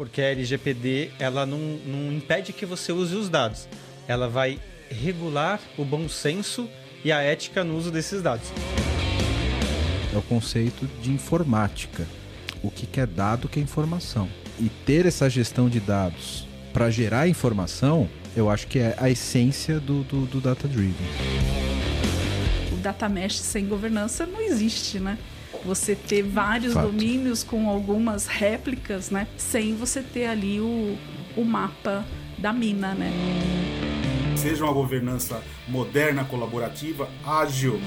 porque a LGPD ela não, não impede que você use os dados. Ela vai regular o bom senso e a ética no uso desses dados. É o conceito de informática. O que é dado que é informação. E ter essa gestão de dados para gerar informação, eu acho que é a essência do, do, do data driven. O data mesh sem governança não existe, né? Você ter vários Fato. domínios com algumas réplicas, né? Sem você ter ali o, o mapa da mina, né? Seja uma governança moderna, colaborativa, ágil.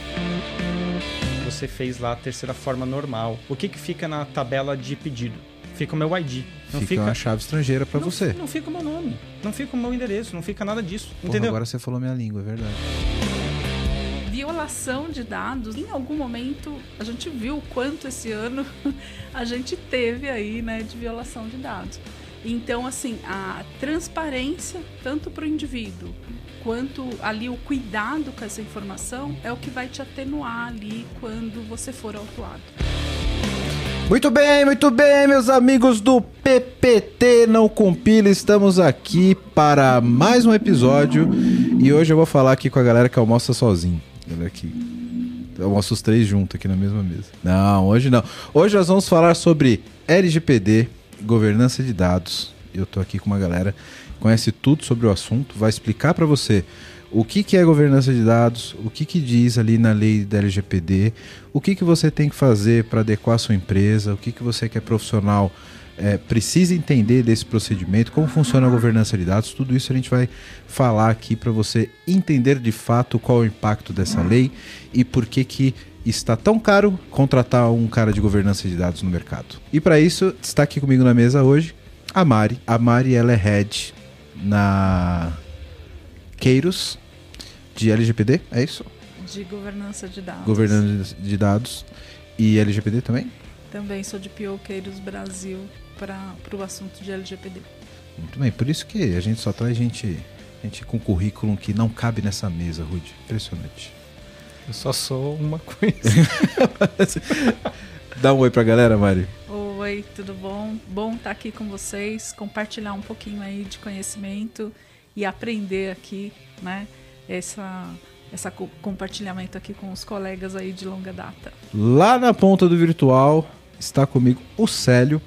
Você fez lá a terceira forma normal. O que, que fica na tabela de pedido? Fica o meu ID. Não fica, uma chave estrangeira para você. Não fica o meu nome. Não fica o meu endereço. Não fica nada disso. Porra, entendeu? agora você falou minha língua, é verdade. Violação de dados, em algum momento a gente viu o quanto esse ano a gente teve aí, né, de violação de dados. Então, assim, a transparência, tanto para o indivíduo quanto ali o cuidado com essa informação, é o que vai te atenuar ali quando você for autuado. Muito bem, muito bem, meus amigos do PPT Não Compila, estamos aqui para mais um episódio e hoje eu vou falar aqui com a galera que almoça sozinho. Galera que almoça os três juntos aqui na mesma mesa. Não, hoje não. Hoje nós vamos falar sobre LGPD, governança de dados. Eu tô aqui com uma galera que conhece tudo sobre o assunto, vai explicar para você o que, que é governança de dados, o que, que diz ali na lei da LGPD, o que, que você tem que fazer para adequar a sua empresa, o que, que você que é profissional é, precisa entender desse procedimento, como funciona a governança de dados, tudo isso a gente vai falar aqui para você entender de fato qual é o impacto dessa lei e por que que está tão caro contratar um cara de governança de dados no mercado. E para isso, está aqui comigo na mesa hoje a Mari. A Mari ela é head na Keiros de LGPD, é isso? De governança de dados. Governança de dados e LGPD também? Também sou de Pioqueiros Brasil para o assunto de LGPD. Muito bem, por isso que a gente só traz gente, gente com currículo que não cabe nessa mesa, Rude. Impressionante. Eu só sou uma coisa. Dá um oi pra galera, Mari. Oi, tudo bom? Bom estar aqui com vocês, compartilhar um pouquinho aí de conhecimento e aprender aqui, né? Essa, essa co- compartilhamento aqui com os colegas aí de longa data. Lá na ponta do virtual está comigo o Célio.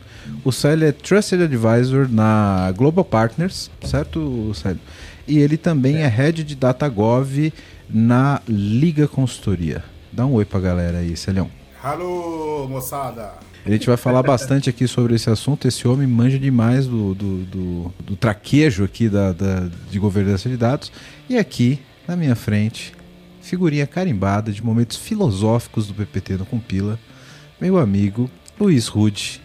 O Célio é Trusted Advisor na Global Partners, certo, Célio? E ele também é Head de DataGov na Liga Consultoria. Dá um oi pra galera aí, Celião. Alô, moçada! A gente vai falar bastante aqui sobre esse assunto. Esse homem manja demais do, do, do, do traquejo aqui da, da- de governança de dados. E aqui, na minha frente, figurinha carimbada de momentos filosóficos do PPT no Compila, meu amigo Luiz Rude,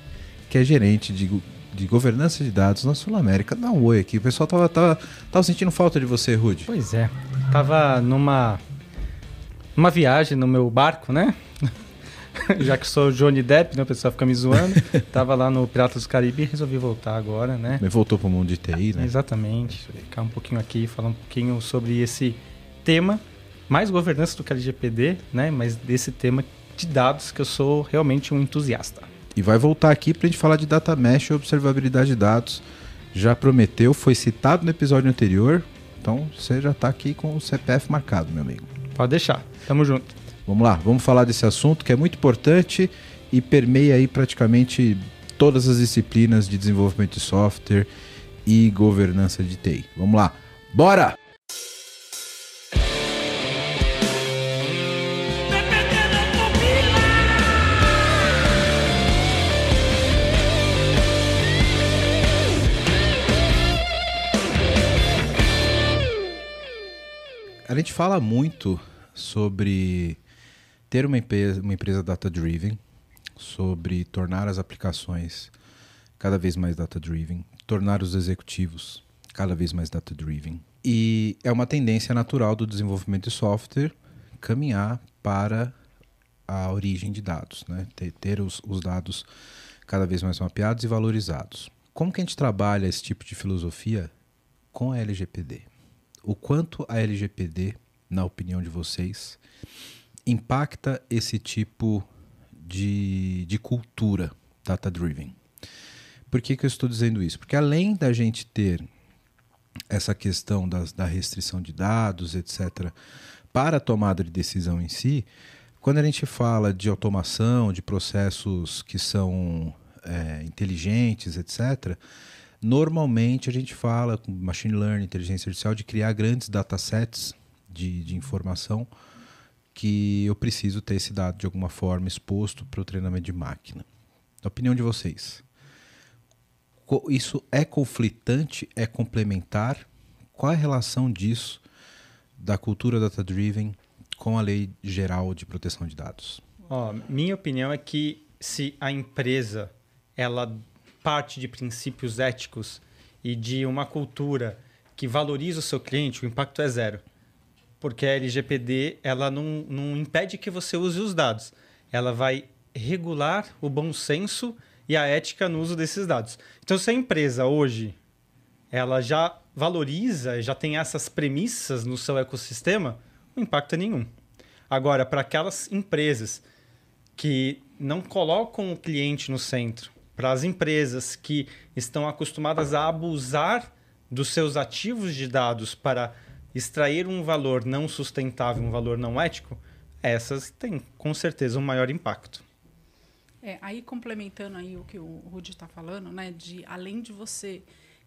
que é gerente de, de governança de dados na Sul América. Dá um oi aqui. O pessoal tava, tava, tava sentindo falta de você, Rude. Pois é. Tava numa numa viagem no meu barco, né? Já que sou Johnny Depp, né? O pessoal fica me zoando. Tava lá no Piratas do Caribe e resolvi voltar agora, né? Ele voltou pro mundo de TI, né? Exatamente. Ficar um pouquinho aqui, falar um pouquinho sobre esse tema, mais governança do que LGPD, né? Mas desse tema de dados que eu sou realmente um entusiasta. E vai voltar aqui pra gente falar de data mesh e observabilidade de dados. Já prometeu, foi citado no episódio anterior. Então você já tá aqui com o CPF marcado, meu amigo. Pode deixar. Tamo junto. Vamos lá, vamos falar desse assunto que é muito importante e permeia aí praticamente todas as disciplinas de desenvolvimento de software e governança de TI. Vamos lá. Bora! A gente fala muito sobre ter uma empresa, uma empresa data-driven, sobre tornar as aplicações cada vez mais data-driven, tornar os executivos cada vez mais data-driven. E é uma tendência natural do desenvolvimento de software caminhar para a origem de dados, né? ter, ter os, os dados cada vez mais mapeados e valorizados. Como que a gente trabalha esse tipo de filosofia com a LGPD? O quanto a LGPD, na opinião de vocês, impacta esse tipo de, de cultura data-driven? Por que, que eu estou dizendo isso? Porque além da gente ter essa questão das, da restrição de dados, etc., para a tomada de decisão em si, quando a gente fala de automação, de processos que são é, inteligentes, etc., normalmente a gente fala com machine learning, inteligência artificial, de criar grandes datasets de, de informação que eu preciso ter esse dado de alguma forma exposto para o treinamento de máquina. Na opinião de vocês, isso é conflitante? É complementar? Qual é a relação disso da cultura data-driven com a lei geral de proteção de dados? Oh, minha opinião é que se a empresa ela parte de princípios éticos e de uma cultura que valoriza o seu cliente, o impacto é zero. Porque a LGPD ela não, não impede que você use os dados. Ela vai regular o bom senso e a ética no uso desses dados. Então, se a empresa hoje ela já valoriza, já tem essas premissas no seu ecossistema, o impacto é nenhum. Agora, para aquelas empresas que não colocam o cliente no centro, para as empresas que estão acostumadas a abusar dos seus ativos de dados para extrair um valor não sustentável, um valor não ético, essas têm com certeza um maior impacto. É, aí complementando aí o que o Rudy está falando, né, de além de você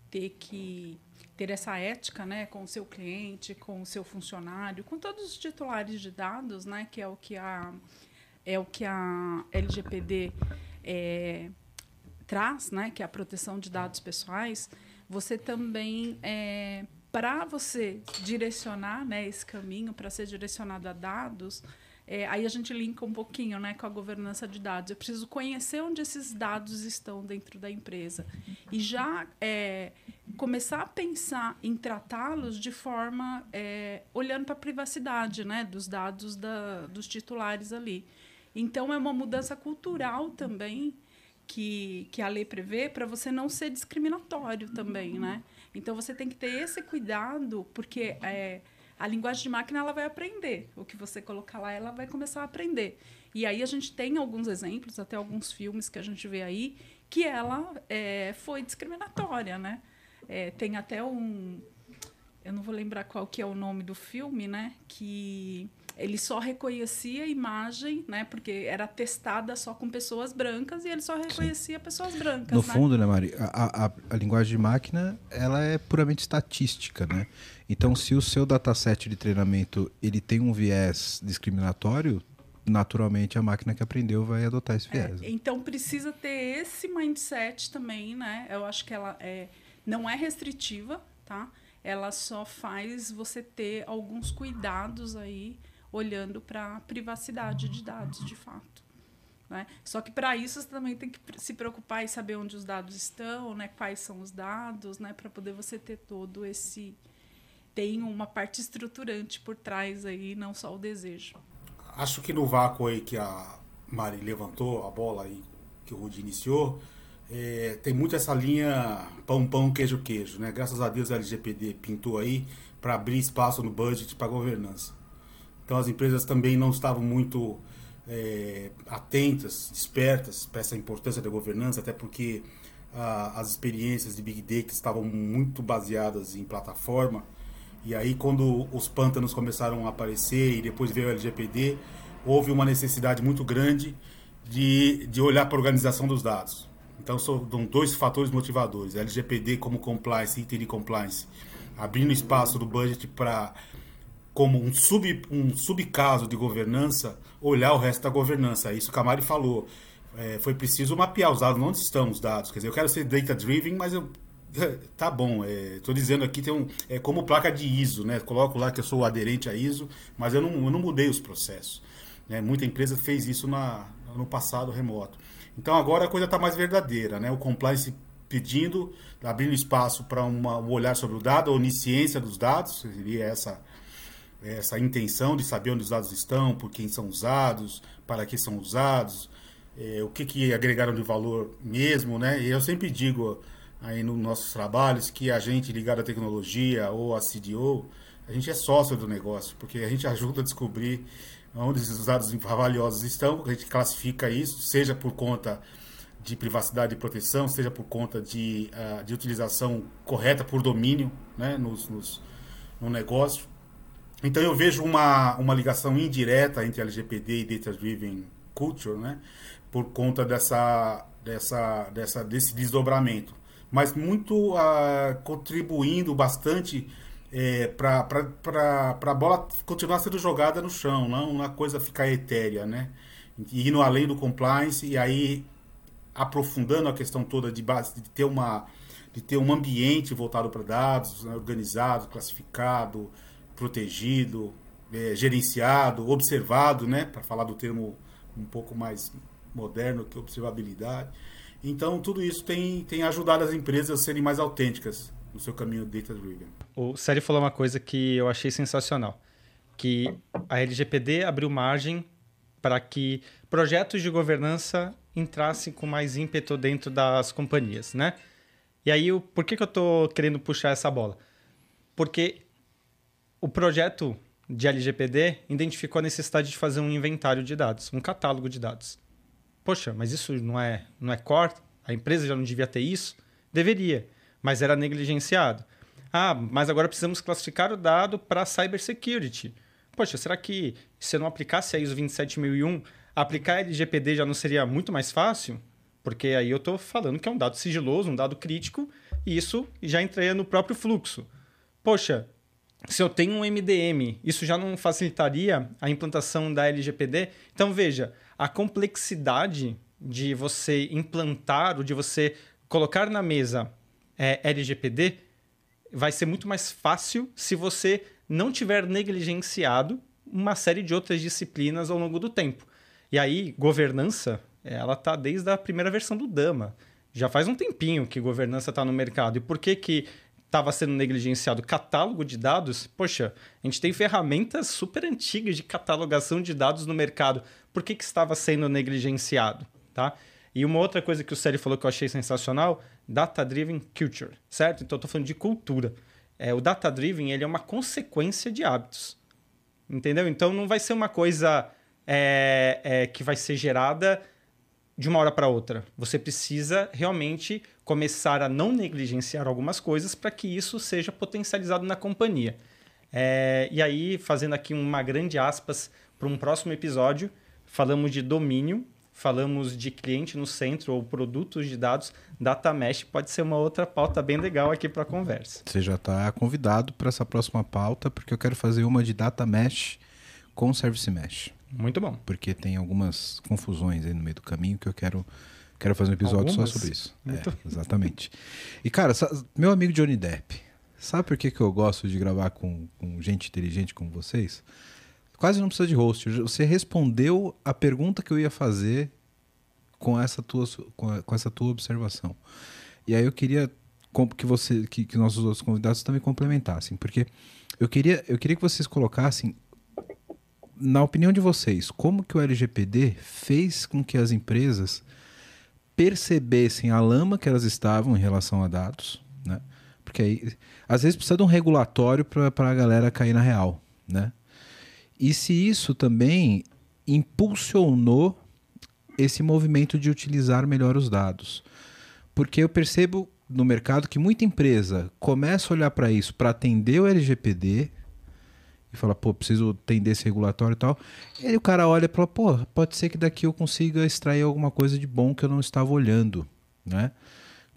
ter que ter essa ética, né, com o seu cliente, com o seu funcionário, com todos os titulares de dados, né, que é o que a é o que a LGPD é, traz, né, que é a proteção de dados pessoais. Você também é, para você direcionar, né, esse caminho para ser direcionado a dados, é, aí a gente linka um pouquinho né, com a governança de dados. Eu preciso conhecer onde esses dados estão dentro da empresa e já é, começar a pensar em tratá-los de forma é, olhando para a privacidade né, dos dados da, dos titulares ali. Então, é uma mudança cultural também que, que a lei prevê para você não ser discriminatório também. Né? Então, você tem que ter esse cuidado, porque. É, a linguagem de máquina ela vai aprender. O que você colocar lá, ela vai começar a aprender. E aí a gente tem alguns exemplos, até alguns filmes que a gente vê aí, que ela é, foi discriminatória, né? É, tem até um... Eu não vou lembrar qual que é o nome do filme, né? Que ele só reconhecia a imagem, né? Porque era testada só com pessoas brancas e ele só reconhecia Sim. pessoas brancas. No né? fundo, né, Mari? A, a, a, linguagem de máquina ela é puramente estatística, né? Então, se o seu dataset de treinamento ele tem um viés discriminatório, naturalmente a máquina que aprendeu vai adotar esse viés. É, então precisa ter esse mindset também, né? Eu acho que ela é, não é restritiva, tá? Ela só faz você ter alguns cuidados aí olhando para a privacidade de dados, de fato. Né? Só que para isso você também tem que se preocupar e saber onde os dados estão, né? quais são os dados, né? para poder você ter todo esse. Tem uma parte estruturante por trás aí, não só o desejo. Acho que no vácuo aí que a Mari levantou, a bola aí que o Rudi iniciou, é, tem muito essa linha pão, pão, queijo, queijo. Né? Graças a Deus a LGPD pintou aí para abrir espaço no budget para governança. Então as empresas também não estavam muito é, atentas, despertas para essa importância da governança, até porque a, as experiências de Big Data estavam muito baseadas em plataforma. E aí quando os pântanos começaram a aparecer e depois veio o LGPD, houve uma necessidade muito grande de, de olhar para a organização dos dados. Então são dois fatores motivadores: LGPD como compliance, item de compliance, abrindo espaço do budget para como um, sub, um subcaso de governança, olhar o resto da governança. É isso que a Mari falou. É, foi preciso mapear os dados, onde estão os dados. Quer dizer, eu quero ser data-driven, mas eu. Tá bom, estou é, dizendo aqui, tem um, é como placa de ISO, né? Coloco lá que eu sou aderente a ISO, mas eu não, eu não mudei os processos. Né? Muita empresa fez isso na, no passado remoto. Então agora a coisa está mais verdadeira, né? O compliance pedindo, abrindo espaço para um olhar sobre o dado, a onisciência dos dados, seria essa essa intenção de saber onde os dados estão, por quem são usados, para que são usados, é, o que, que agregaram de valor mesmo, né? E eu sempre digo aí nos nossos trabalhos que a gente ligado à tecnologia ou à CDO, a gente é sócio do negócio, porque a gente ajuda a descobrir onde os dados valiosos estão, a gente classifica isso, seja por conta de privacidade e proteção, seja por conta de, uh, de utilização correta por domínio né, nos, nos, no negócio. Então eu vejo uma, uma ligação indireta entre LGPD e Data Driven Culture, né, por conta dessa, dessa, dessa, desse desdobramento. Mas muito uh, contribuindo bastante é, para a bola continuar sendo jogada no chão, não uma coisa ficar etérea, né? Indo além do compliance e aí aprofundando a questão toda de, base, de ter uma de ter um ambiente voltado para dados, né, organizado, classificado, protegido, é, gerenciado, observado, né, para falar do termo um pouco mais moderno que observabilidade. Então, tudo isso tem, tem ajudado as empresas a serem mais autênticas no seu caminho data-driven. O Sérgio falou uma coisa que eu achei sensacional, que a LGPD abriu margem para que projetos de governança entrasse com mais ímpeto dentro das companhias, né? E aí, por que, que eu estou querendo puxar essa bola? Porque o projeto de LGPD identificou a necessidade de fazer um inventário de dados, um catálogo de dados. Poxa, mas isso não é, não é core? A empresa já não devia ter isso? Deveria, mas era negligenciado. Ah, mas agora precisamos classificar o dado para cybersecurity. Poxa, será que se eu não aplicasse a ISO 27001, Aplicar LGPD já não seria muito mais fácil? Porque aí eu estou falando que é um dado sigiloso, um dado crítico, e isso já entraria no próprio fluxo. Poxa, se eu tenho um MDM, isso já não facilitaria a implantação da LGPD? Então veja, a complexidade de você implantar ou de você colocar na mesa é, LGPD vai ser muito mais fácil se você não tiver negligenciado uma série de outras disciplinas ao longo do tempo. E aí, governança, ela tá desde a primeira versão do Dama. Já faz um tempinho que governança está no mercado. E por que que estava sendo negligenciado catálogo de dados? Poxa, a gente tem ferramentas super antigas de catalogação de dados no mercado. Por que que estava sendo negligenciado, tá? E uma outra coisa que o Sérgio falou que eu achei sensacional, data-driven culture, certo? Então, estou falando de cultura. É, o data-driven ele é uma consequência de hábitos, entendeu? Então, não vai ser uma coisa é, é, que vai ser gerada de uma hora para outra. Você precisa realmente começar a não negligenciar algumas coisas para que isso seja potencializado na companhia. É, e aí, fazendo aqui uma grande aspas para um próximo episódio, falamos de domínio, falamos de cliente no centro ou produtos de dados. Data Mesh pode ser uma outra pauta bem legal aqui para conversa. Você já está convidado para essa próxima pauta, porque eu quero fazer uma de Data Mesh com Service Mesh. Muito bom. Porque tem algumas confusões aí no meio do caminho que eu quero, quero fazer um episódio algumas? só sobre isso. Muito... É, exatamente. E, cara, meu amigo Johnny Depp, sabe por que, que eu gosto de gravar com, com gente inteligente como vocês? Quase não precisa de host. Você respondeu a pergunta que eu ia fazer com essa tua, com essa tua observação. E aí eu queria que você que, que nossos outros convidados também complementassem, porque eu queria, eu queria que vocês colocassem na opinião de vocês, como que o LGPD fez com que as empresas percebessem a lama que elas estavam em relação a dados, né? Porque aí, às vezes precisa de um regulatório para a galera cair na real, né? E se isso também impulsionou esse movimento de utilizar melhor os dados. Porque eu percebo no mercado que muita empresa começa a olhar para isso para atender o LGPD, e fala, pô, preciso atender esse regulatório e tal. E aí o cara olha e fala, pô, pode ser que daqui eu consiga extrair alguma coisa de bom que eu não estava olhando, né?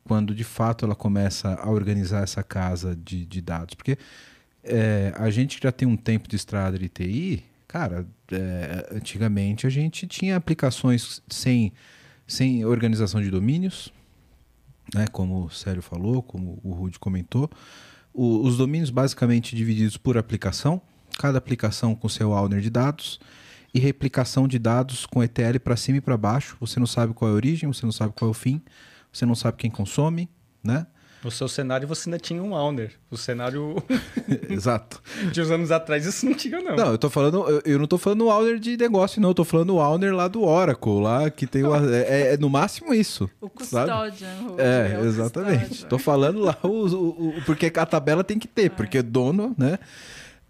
Quando de fato ela começa a organizar essa casa de, de dados. Porque é, a gente já tem um tempo de estrada de TI, cara, é, antigamente a gente tinha aplicações sem, sem organização de domínios, né? Como o Sérgio falou, como o Rude comentou. O, os domínios basicamente divididos por aplicação, cada aplicação com seu owner de dados e replicação de dados com ETL para cima e para baixo. Você não sabe qual é a origem, você não sabe qual é o fim, você não sabe quem consome, né? No seu cenário você ainda tinha um owner. O cenário. Exato. de uns anos atrás isso não tinha, não. Não, eu tô falando. Eu, eu não tô falando o owner de negócio, não. Eu tô falando o owner lá do Oracle, lá que tem o. É, é, é no máximo isso. O custódio. É, é exatamente. Tô falando lá o, o, o, porque a tabela tem que ter, é. porque dono, né?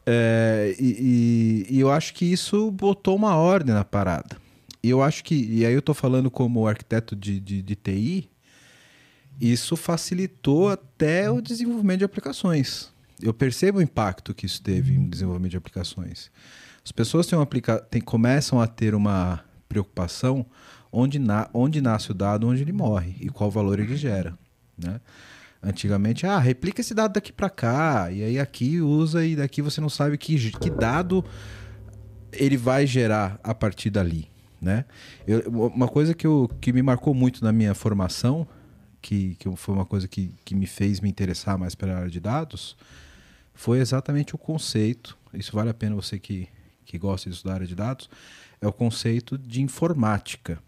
É, e, e, eu acho que isso botou uma ordem na parada. E eu acho que, e aí eu estou falando como arquiteto de, de, de TI, isso facilitou até o desenvolvimento de aplicações. Eu percebo o impacto que isso teve em desenvolvimento de aplicações. As pessoas têm um aplica têm, começam a ter uma preocupação onde, na, onde nasce o dado, onde ele morre e qual valor ele gera. Né? Antigamente, ah, replica esse dado daqui para cá, e aí aqui usa, e daqui você não sabe que, que dado ele vai gerar a partir dali. Né? Eu, uma coisa que, eu, que me marcou muito na minha formação, que, que foi uma coisa que, que me fez me interessar mais pela área de dados, foi exatamente o conceito. Isso vale a pena você que, que gosta de estudar área de dados, é o conceito de informática.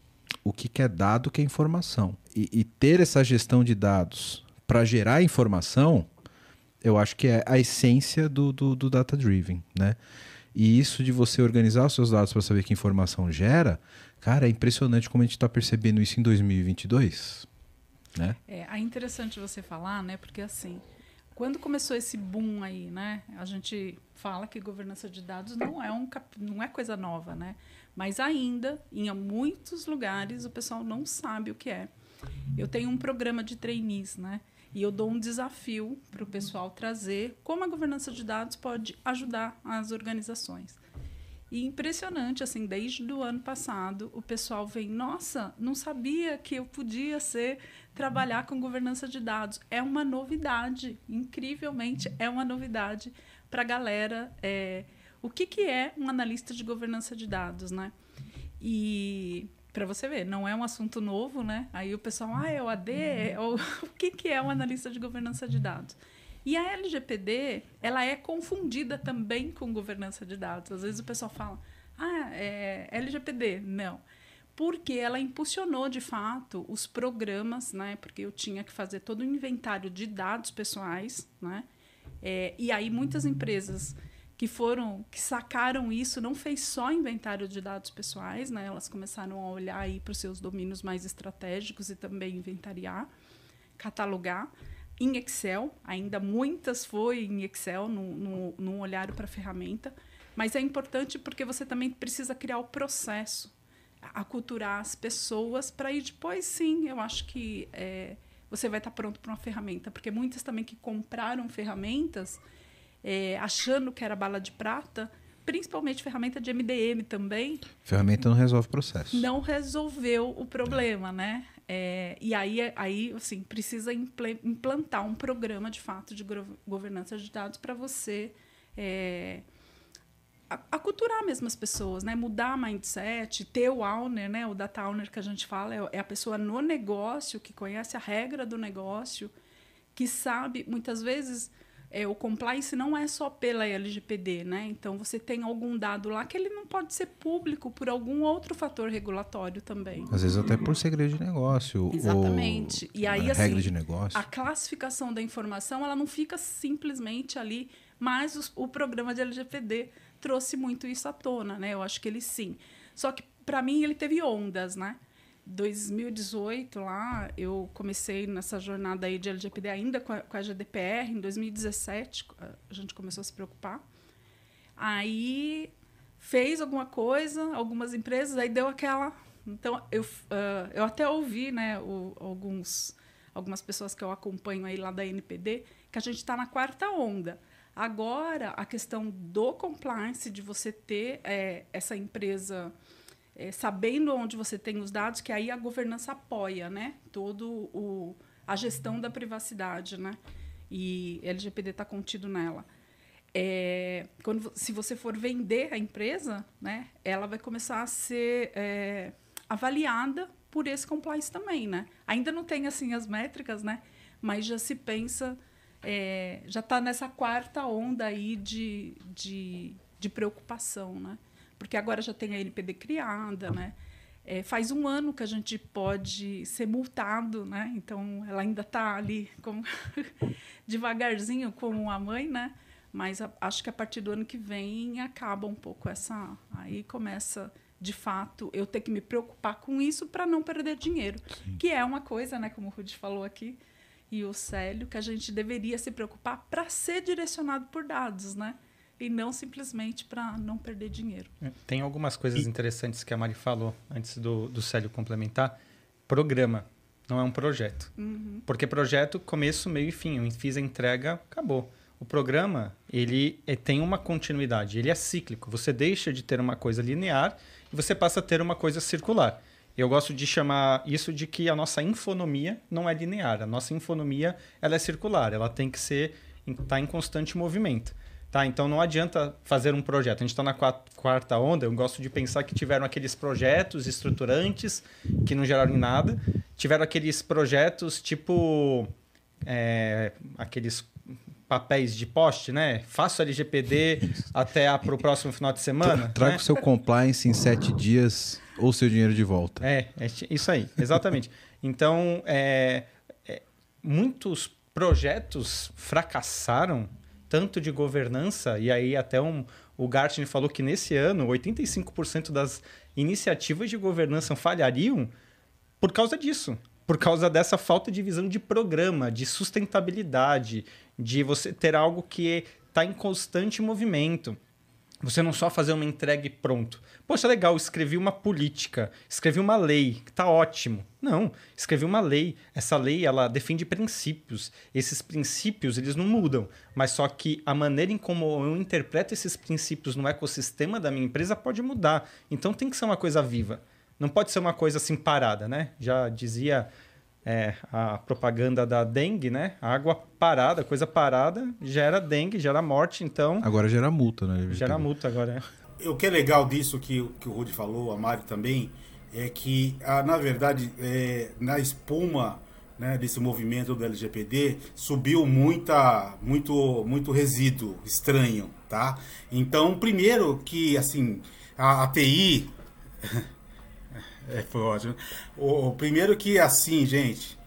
O que, é dado, que é informação. E, e ter essa gestão de dados para gerar informação, eu acho que é a essência do, do, do data driven, né? E isso de você organizar os seus dados para saber que informação gera, cara, é impressionante como a gente está percebendo isso em 2022, né? É, é interessante você falar, né? Porque assim, quando começou esse boom aí, né? A gente fala que governança de dados não é, um, não é coisa nova, né? Mas ainda, em muitos lugares, o pessoal não sabe o que é. Eu tenho um programa de trainees, né? E eu dou um desafio para o pessoal trazer como a governança de dados pode ajudar as organizações. E impressionante, assim, desde o ano passado, o pessoal vem, nossa, não sabia que eu podia ser trabalhar com governança de dados. É uma novidade, incrivelmente é uma novidade para a galera. É, o que, que é um analista de governança de dados, né? E para você ver, não é um assunto novo, né? Aí o pessoal, ah, é o AD? É o, o que, que é um analista de governança de dados? E a LGPD, ela é confundida também com governança de dados. Às vezes o pessoal fala, ah, é LGPD. Não. Porque ela impulsionou, de fato, os programas, né? Porque eu tinha que fazer todo o inventário de dados pessoais, né? É, e aí muitas empresas que foram que sacaram isso não fez só inventário de dados pessoais, né? Elas começaram a olhar aí para os seus domínios mais estratégicos e também inventariar, catalogar em Excel, ainda muitas foi em Excel, no olhar para a ferramenta, mas é importante porque você também precisa criar o processo, aculturar as pessoas para ir depois sim, eu acho que é, você vai estar tá pronto para uma ferramenta, porque muitas também que compraram ferramentas é, achando que era bala de prata, principalmente ferramenta de MDM também. Ferramenta não resolve o processo. Não resolveu o problema, né? É, e aí, aí assim, precisa implantar um programa de fato de governança de dados para você é, aculturar mesmo as pessoas, né? mudar a mindset, ter o owner, né? o data owner que a gente fala, é, é a pessoa no negócio que conhece a regra do negócio, que sabe, muitas vezes é, o compliance não é só pela LGPD, né? Então você tem algum dado lá que ele não pode ser público por algum outro fator regulatório também. Às vezes até por segredo de negócio. Exatamente. Ou e aí assim, regra de negócio. a classificação da informação ela não fica simplesmente ali, mas os, o programa de LGPD trouxe muito isso à tona, né? Eu acho que ele sim. Só que para mim ele teve ondas, né? 2018 lá, eu comecei nessa jornada aí de LGPD ainda com a, com a GDPR. Em 2017 a gente começou a se preocupar. Aí fez alguma coisa, algumas empresas, aí deu aquela. Então eu, uh, eu até ouvi, né, o, alguns algumas pessoas que eu acompanho aí lá da NPD, que a gente está na quarta onda. Agora, a questão do compliance, de você ter é, essa empresa é, sabendo onde você tem os dados, que aí a governança apoia, né? Todo o a gestão da privacidade, né? E LGPD está contido nela. É, quando, se você for vender a empresa, né, ela vai começar a ser é, avaliada por esse compliance também, né? Ainda não tem assim as métricas, né? Mas já se pensa, é, já está nessa quarta onda aí de, de, de preocupação, né? Porque agora já tem a NPD criada, né? É, faz um ano que a gente pode ser multado, né? Então ela ainda está ali como devagarzinho como a mãe, né? Mas a, acho que a partir do ano que vem acaba um pouco essa, aí começa de fato eu ter que me preocupar com isso para não perder dinheiro, Sim. que é uma coisa, né? Como o Rudy falou aqui e o Célio, que a gente deveria se preocupar para ser direcionado por dados, né? E não simplesmente para não perder dinheiro. É, tem algumas coisas interessantes que a Mari falou antes do, do Célio complementar. Programa, não é um projeto. Uhum. Porque projeto, começo, meio e fim. Eu fiz a entrega, acabou. O programa, ele é, tem uma continuidade, ele é cíclico. Você deixa de ter uma coisa linear e você passa a ter uma coisa circular. Eu gosto de chamar isso de que a nossa infonomia não é linear. A nossa infonomia ela é circular, ela tem que ser tá em constante movimento. Tá, então não adianta fazer um projeto. A gente está na quarta onda. Eu gosto de pensar que tiveram aqueles projetos estruturantes que não geraram nada. Tiveram aqueles projetos tipo é, aqueles papéis de poste, né? Faço LGPD até para o próximo final de semana. Traga né? o seu compliance em sete dias ou seu dinheiro de volta. É, é isso aí, exatamente. então, é, é, muitos projetos fracassaram tanto de governança, e aí até um, o Gartner falou que nesse ano 85% das iniciativas de governança falhariam por causa disso. Por causa dessa falta de visão de programa, de sustentabilidade, de você ter algo que está em constante movimento. Você não só fazer uma entrega e pronto. Poxa, legal, escrevi uma política, escrevi uma lei, tá ótimo. Não, escrevi uma lei. Essa lei, ela defende princípios. Esses princípios, eles não mudam, mas só que a maneira em como eu interpreto esses princípios no ecossistema da minha empresa pode mudar. Então tem que ser uma coisa viva. Não pode ser uma coisa assim parada, né? Já dizia é, a propaganda da dengue, né? água parada, coisa parada, gera dengue, gera morte, então... Agora gera multa, né? Gera multa agora, é. O que é legal disso que, que o Rudy falou, a Mari também, é que, ah, na verdade, é, na espuma né, desse movimento do LGPD, subiu muita, muito, muito resíduo estranho, tá? Então, primeiro que, assim, a, a TI... É, foi ótimo. O, o, primeiro que assim, gente,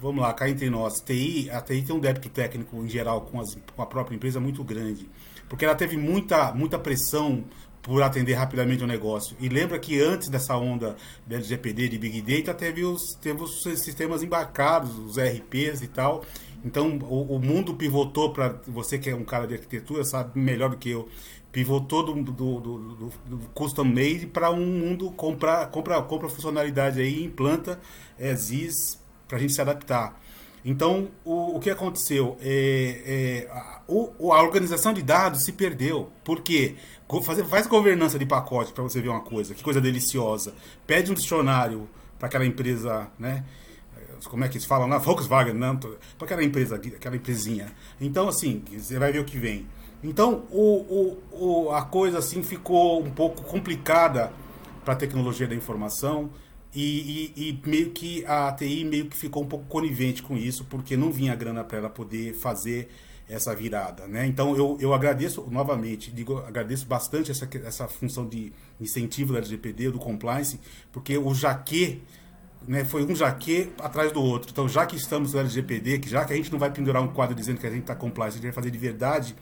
vamos lá, cá entre nós, TI, a TI tem um débito técnico em geral com, as, com a própria empresa muito grande, porque ela teve muita, muita pressão por atender rapidamente o negócio. E lembra que antes dessa onda da LGPD, de Big Data, teve os, teve os sistemas embarcados, os RPs e tal. Então, o, o mundo pivotou para você que é um cara de arquitetura, sabe melhor do que eu pivotou do, do, do, do custom made para um mundo compra, compra, compra funcionalidade aí, implanta é, ZIS para a gente se adaptar. Então, o, o que aconteceu? É, é, a, o, a organização de dados se perdeu. Por quê? Fazer, faz governança de pacote para você ver uma coisa, que coisa deliciosa. Pede um dicionário para aquela empresa, né? Como é que eles falam lá? Volkswagen, não, para aquela empresa, aquela empresinha. Então, assim, você vai ver o que vem. Então, o, o, o, a coisa assim ficou um pouco complicada para a tecnologia da informação e, e, e, meio que a TI meio que ficou um pouco conivente com isso, porque não vinha grana para ela poder fazer essa virada, né? Então eu, eu agradeço novamente, digo, agradeço bastante essa, essa função de incentivo da LGPD, do compliance, porque o jaque né, foi um jaque atrás do outro. Então, já que estamos no LGPD, que já que a gente não vai pendurar um quadro dizendo que a gente está compliance, a gente vai fazer de verdade,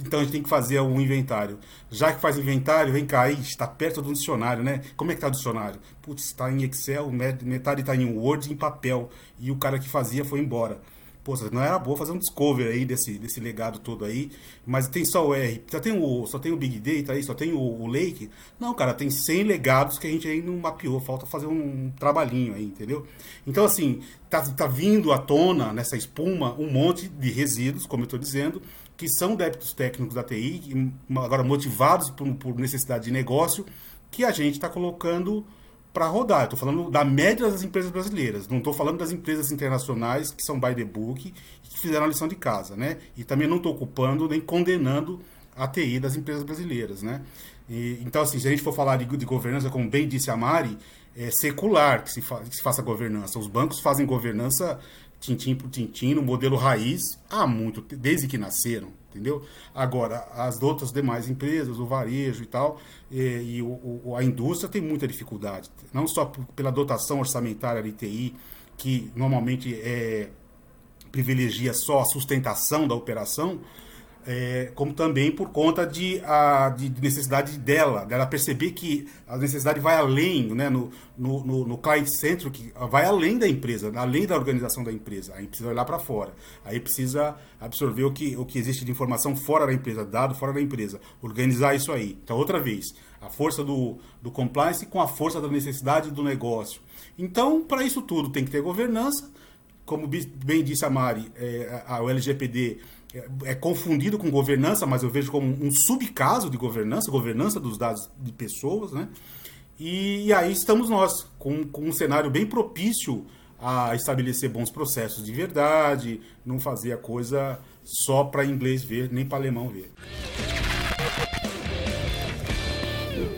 então a gente tem que fazer um inventário. Já que faz inventário, vem cá, está perto do dicionário, né? Como é que está o dicionário? Putz, está em Excel, metade está em Word em papel. E o cara que fazia foi embora. Pô, não era boa fazer um discover aí desse, desse legado todo aí, mas tem só o R, só tem o, só tem o Big Data aí, só tem o, o Lake. Não, cara, tem 100 legados que a gente aí não mapeou, falta fazer um trabalhinho aí, entendeu? Então, assim, tá, tá vindo à tona nessa espuma um monte de resíduos, como eu estou dizendo, que são débitos técnicos da TI, agora motivados por, por necessidade de negócio, que a gente está colocando para rodar. Estou falando da média das empresas brasileiras, não estou falando das empresas internacionais que são by the book e que fizeram a lição de casa, né? E também não estou ocupando nem condenando a TI das empresas brasileiras, né? E, então, assim, se a gente for falar de, de, governança, como bem disse a Mari, é secular que se, fa, que se faça governança. Os bancos fazem governança tintim por tintim, no modelo raiz, há muito, desde que nasceram, entendeu? Agora, as outras demais empresas, o varejo e tal, e, e o, o, a indústria tem muita dificuldade, não só pela dotação orçamentária de TI, que normalmente é, privilegia só a sustentação da operação, é, como também por conta de, a, de necessidade dela, dela perceber que a necessidade vai além, né, no, no, no, no client centric, vai além da empresa, além da organização da empresa. Aí precisa olhar para fora. Aí precisa absorver o que, o que existe de informação fora da empresa, dado fora da empresa, organizar isso aí. Então, outra vez, a força do, do compliance com a força da necessidade do negócio. Então, para isso tudo, tem que ter governança. Como bem disse a Mari, é, a, o LGPD é, é, confundido com governança, mas eu vejo como um subcaso de governança, governança dos dados de pessoas, né? E, e aí estamos nós, com, com um cenário bem propício a estabelecer bons processos de verdade, não fazer a coisa só para inglês ver, nem para alemão ver.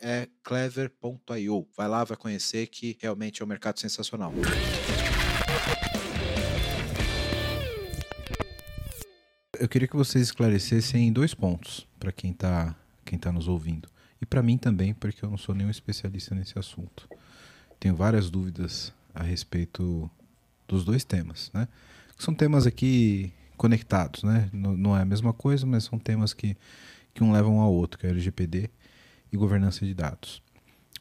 é clever.io. Vai lá, vai conhecer que realmente é um mercado sensacional. Eu queria que vocês esclarecessem dois pontos para quem está quem tá nos ouvindo. E para mim também, porque eu não sou nenhum especialista nesse assunto. Tenho várias dúvidas a respeito dos dois temas, né? São temas aqui conectados, né? Não, não é a mesma coisa, mas são temas que, que um levam ao outro, que é o LGPD e governança de dados.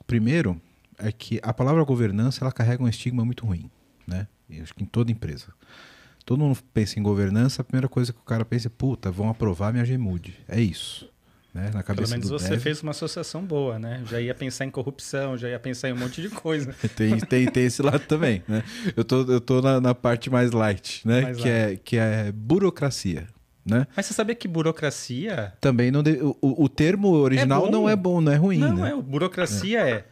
Primeiro é que a palavra governança ela carrega um estigma muito ruim, né? Eu acho que em toda empresa. Todo mundo pensa em governança, a primeira coisa que o cara pensa é, puta, vão aprovar minha Gmude. É isso. Né? Na cabeça Pelo menos você dev. fez uma associação boa, né? Já ia pensar em corrupção, já ia pensar em um monte de coisa. tem, tem, tem esse lado também, né? Eu tô, eu tô na, na parte mais light, né? Mais que, É, que é burocracia. Né? Mas você sabia que burocracia. Também não de- o, o termo original bom. não é bom, não é ruim, não, né? é. Burocracia é,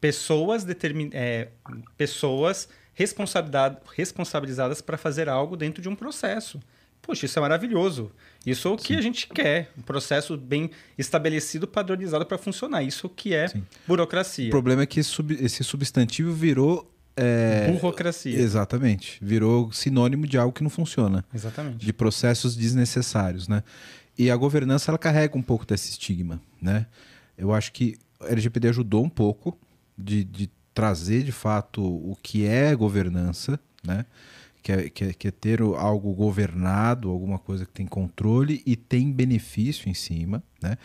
pessoas, determin... é, pessoas responsabilidade- responsabilizadas para fazer algo dentro de um processo. Poxa, isso é maravilhoso. Isso é o que a gente quer. Um processo bem estabelecido, padronizado para funcionar. Isso que é Sim. burocracia. O problema é que esse substantivo virou. É, Burocracia. Exatamente. Virou sinônimo de algo que não funciona. Exatamente. de processos desnecessários, né? E a governança ela carrega um pouco desse estigma, né? Eu acho que a LGPD ajudou um pouco de, de trazer de fato o que é governança, né? Que é, que, é, que é ter algo governado, alguma coisa que tem controle e tem benefício em cima, né?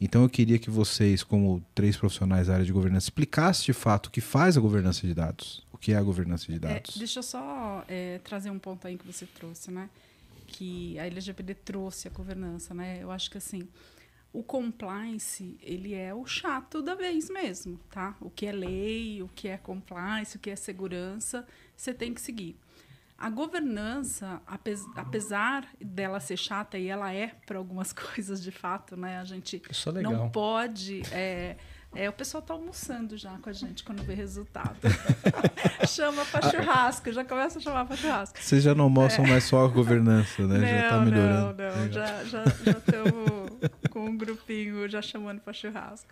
Então eu queria que vocês, como três profissionais da área de governança, explicassem de fato o que faz a governança de dados, o que é a governança de É, dados. deixa eu só é, trazer um ponto aí que você trouxe, né? Que a LGPD trouxe a governança, né? Eu acho que assim, o compliance, ele é o chato da vez mesmo, tá? O que é lei, o que é compliance, o que é segurança, você tem que seguir. A governança, apes- apesar dela ser chata, e ela é para algumas coisas de fato, né? A gente é legal. não pode. é, é, o pessoal tá almoçando já com a gente quando vê resultado. Chama para churrasco, já começa a chamar para churrasco. Vocês já não mostram mais só a governança, né? já tá Não, melhorando. Não, não, já já já estamos com um grupinho já chamando para churrasco.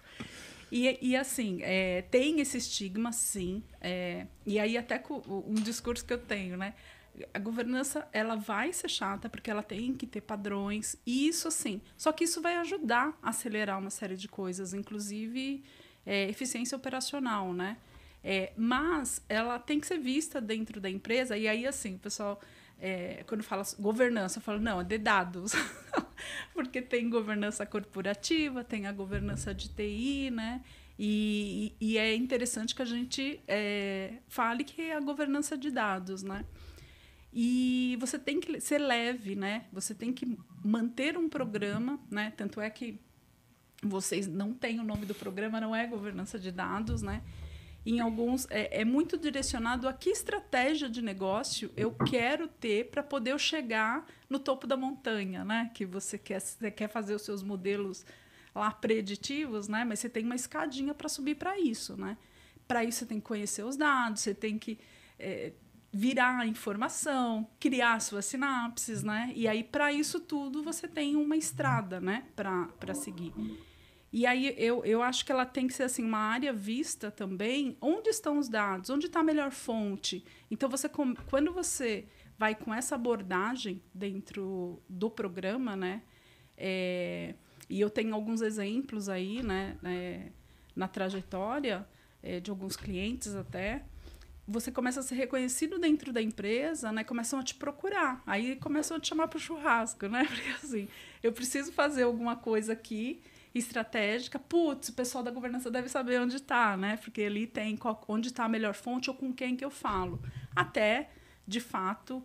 E, e assim, é, tem esse estigma, sim. é, e aí até um discurso que eu tenho, né? A governança, ela vai ser chata porque ela tem que ter padrões. E isso, assim, só que isso vai ajudar a acelerar uma série de coisas, inclusive é, eficiência operacional, né? É, mas ela tem que ser vista dentro da empresa. E aí, assim, o pessoal, é, quando fala governança, fala, não, é de dados. Porque tem governança corporativa, tem a governança de TI, né? E, e é interessante que a gente é, fale que é a governança de dados, né? E você tem que ser leve, né? Você tem que manter um programa, né? Tanto é que vocês não têm o nome do programa, não é governança de dados, né? em alguns é, é, muito direcionado a que estratégia de negócio eu quero ter para poder eu chegar no topo da montanha, né? Que você quer, você quer fazer os seus modelos lá preditivos, né? Mas você tem uma escadinha para subir para isso, né? Para isso você tem que conhecer os dados, você tem que é, virar informação, criar suas sinapses, né? E aí para isso tudo você tem uma estrada, né? Para seguir. E aí eu, eu acho que ela tem que ser assim uma área vista também onde estão os dados, onde está a melhor fonte. Então você quando você vai com essa abordagem dentro do programa, né? É, e eu tenho alguns exemplos aí, né? É, na trajetória é, de alguns clientes até você começa a ser reconhecido dentro da empresa, né? Começam a te procurar. Aí começam a te chamar para o churrasco, né? Porque assim, eu preciso fazer alguma coisa aqui estratégica, putz, o pessoal da governança deve saber onde está, né? Porque ali tem qual, onde está a melhor fonte ou com quem que eu falo. Até, de fato,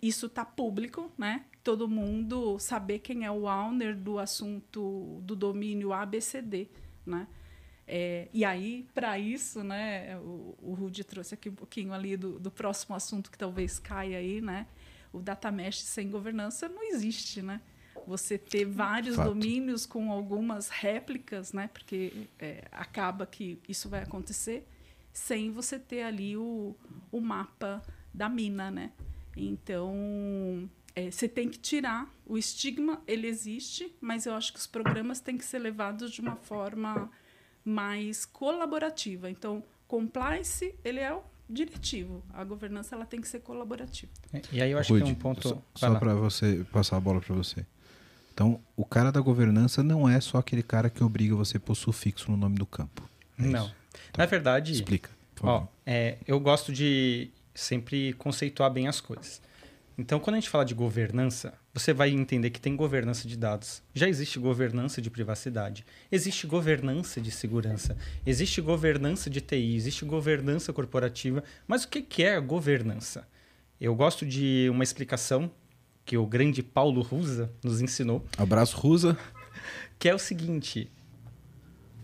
isso está público, né? Todo mundo saber quem é o owner do assunto do domínio ABCD, né? É, e aí, para isso, né, o, o Rudy trouxe aqui um pouquinho ali do, do próximo assunto que talvez caia aí, né? O data mesh sem governança não existe, né? você ter vários Fato. domínios com algumas réplicas, né? Porque é, acaba que isso vai acontecer sem você ter ali o, o mapa da mina, né? Então é, você tem que tirar o estigma, ele existe, mas eu acho que os programas têm que ser levados de uma forma mais colaborativa. Então, compliance, ele é o diretivo. A governança ela tem que ser colaborativa. E aí eu acho Rude, que é um ponto. Só, só para você passar a bola para você. Então, o cara da governança não é só aquele cara que obriga você a pôr sufixo no nome do campo. É não. Então, Na verdade. Explica. Ó, é, eu gosto de sempre conceituar bem as coisas. Então, quando a gente fala de governança, você vai entender que tem governança de dados, já existe governança de privacidade, existe governança de segurança, existe governança de TI, existe governança corporativa. Mas o que é governança? Eu gosto de uma explicação que o grande Paulo Rusa nos ensinou. Abraço, Rusa. Que é o seguinte: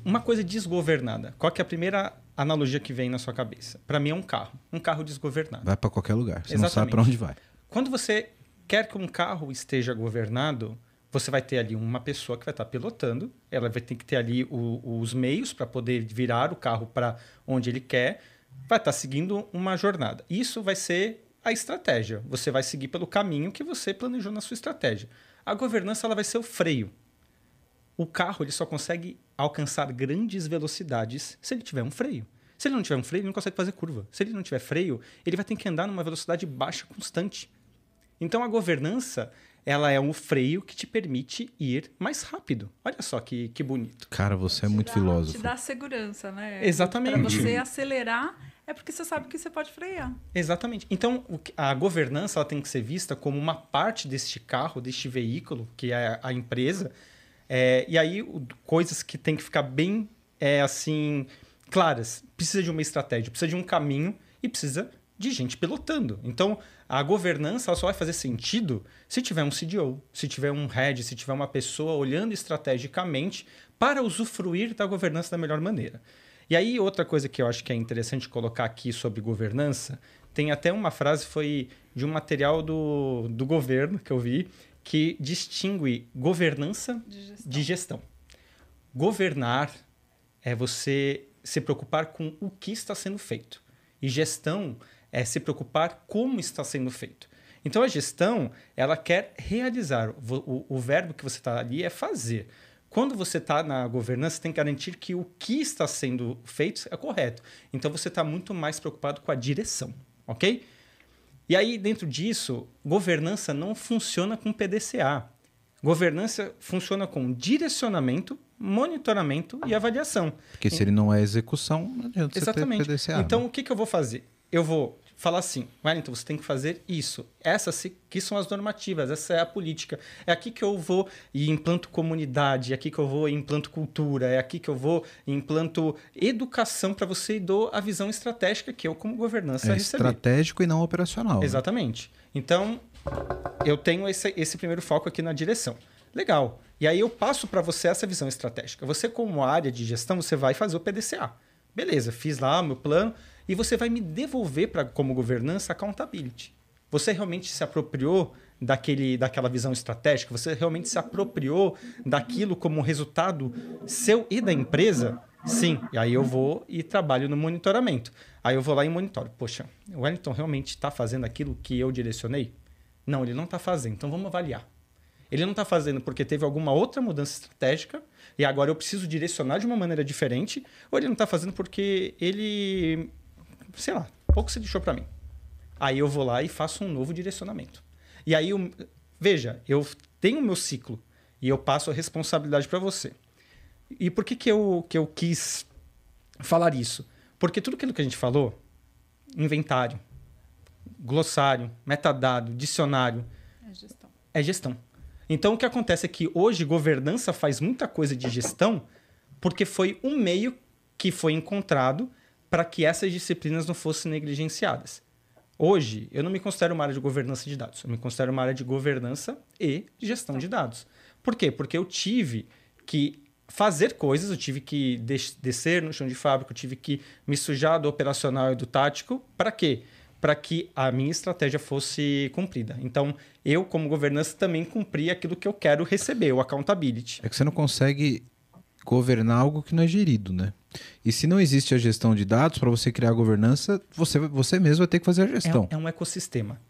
uma coisa desgovernada. Qual que é a primeira analogia que vem na sua cabeça? Para mim é um carro. Um carro desgovernado. Vai para qualquer lugar. Você Exatamente. não sabe para onde vai. Quando você quer que um carro esteja governado, você vai ter ali uma pessoa que vai estar pilotando, ela vai ter que ter ali o, os meios para poder virar o carro para onde ele quer, vai estar seguindo uma jornada. Isso vai ser a estratégia. Você vai seguir pelo caminho que você planejou na sua estratégia. A governança ela vai ser o freio. O carro ele só consegue alcançar grandes velocidades se ele tiver um freio. Se ele não tiver um freio, ele não consegue fazer curva. Se ele não tiver freio, ele vai ter que andar numa velocidade baixa constante. Então a governança, ela é um freio que te permite ir mais rápido. Olha só que, que bonito. Cara, você é muito dá, filósofo. Te dá segurança, né? Exatamente. Para você acelerar é porque você sabe que você pode frear. Exatamente. Então, a governança ela tem que ser vista como uma parte deste carro, deste veículo, que é a empresa. É, e aí, coisas que tem que ficar bem, é, assim, claras. Precisa de uma estratégia, precisa de um caminho e precisa de gente pilotando. Então, a governança só vai fazer sentido se tiver um CDO, se tiver um head, se tiver uma pessoa olhando estrategicamente para usufruir da governança da melhor maneira. E aí, outra coisa que eu acho que é interessante colocar aqui sobre governança, tem até uma frase, foi de um material do, do governo que eu vi, que distingue governança de gestão. de gestão. Governar é você se preocupar com o que está sendo feito. E gestão é se preocupar como está sendo feito. Então a gestão, ela quer realizar. O, o, o verbo que você está ali é fazer. Quando você está na governança, tem que garantir que o que está sendo feito é correto. Então você está muito mais preocupado com a direção, ok? E aí, dentro disso, governança não funciona com PDCA. Governança funciona com direcionamento, monitoramento e avaliação. Porque se ele não é execução, não adianta Exatamente. você ter PDCA. Então, né? o que, que eu vou fazer? Eu vou falar assim, Wellington, você tem que fazer isso. Essas que são as normativas, essa é a política. É aqui que eu vou e implanto comunidade, é aqui que eu vou e implanto cultura, é aqui que eu vou e implanto educação para você e dou a visão estratégica que eu, como governança, é receber. estratégico e não operacional. Né? Exatamente. Né? Então, eu tenho esse, esse primeiro foco aqui na direção. Legal. E aí eu passo para você essa visão estratégica. Você, como área de gestão, você vai fazer o PDCA. Beleza, fiz lá o meu plano e você vai me devolver para como governança accountability. Você realmente se apropriou daquele, daquela visão estratégica? Você realmente se apropriou daquilo como resultado seu e da empresa? Sim. E aí eu vou e trabalho no monitoramento. Aí eu vou lá e monitoro. Poxa, o Wellington realmente está fazendo aquilo que eu direcionei? Não, ele não está fazendo. Então vamos avaliar. Ele não está fazendo porque teve alguma outra mudança estratégica e agora eu preciso direcionar de uma maneira diferente, ou ele não está fazendo porque ele, sei lá, pouco se deixou para mim. Aí eu vou lá e faço um novo direcionamento. E aí, eu, veja, eu tenho o meu ciclo e eu passo a responsabilidade para você. E por que, que, eu, que eu quis falar isso? Porque tudo aquilo que a gente falou, inventário, glossário, metadado, dicionário, É gestão. é gestão. Então o que acontece é que hoje governança faz muita coisa de gestão porque foi um meio que foi encontrado para que essas disciplinas não fossem negligenciadas. Hoje, eu não me considero uma área de governança de dados, eu me considero uma área de governança e gestão de dados. Por quê? Porque eu tive que fazer coisas, eu tive que des descer no chão de fábrica, eu tive que me sujar do operacional e do tático. Para quê? Para que a minha estratégia fosse cumprida. Então, eu, como governança, também cumpri aquilo que eu quero receber, o accountability. É que você não consegue governar algo que não é gerido, né? E se não existe a gestão de dados, para você criar a governança, você, você mesmo vai ter que fazer a gestão. É, é um ecossistema.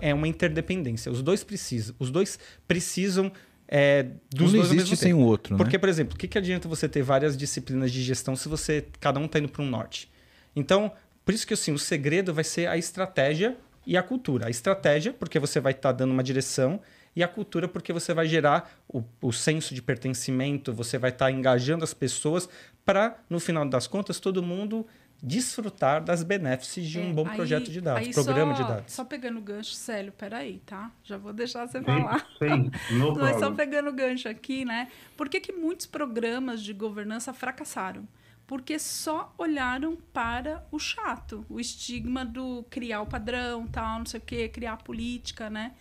É uma interdependência. Os dois precisam. Os dois precisam é, dos um dois existe sem o outro, Porque, né? por exemplo, o que, que adianta você ter várias disciplinas de gestão se você cada um está indo para um norte? Então, por isso que assim, o segredo vai ser a estratégia e a cultura. A estratégia, porque você vai estar tá dando uma direção, e a cultura, porque você vai gerar o, o senso de pertencimento, você vai estar tá engajando as pessoas para, no final das contas, todo mundo desfrutar das benefícios de um É, bom aí- projeto de dados, programa só- de dados. Só pegando o gancho, Célio, peraí, tá? Já vou deixar você Sim, falar. sim, no Mas só pegando o gancho aqui, né? Por que, que muitos programas de governança fracassaram? Porque só olharam para o chato, o estigma do criar o padrão, tal, não sei o quê, criar a política, né?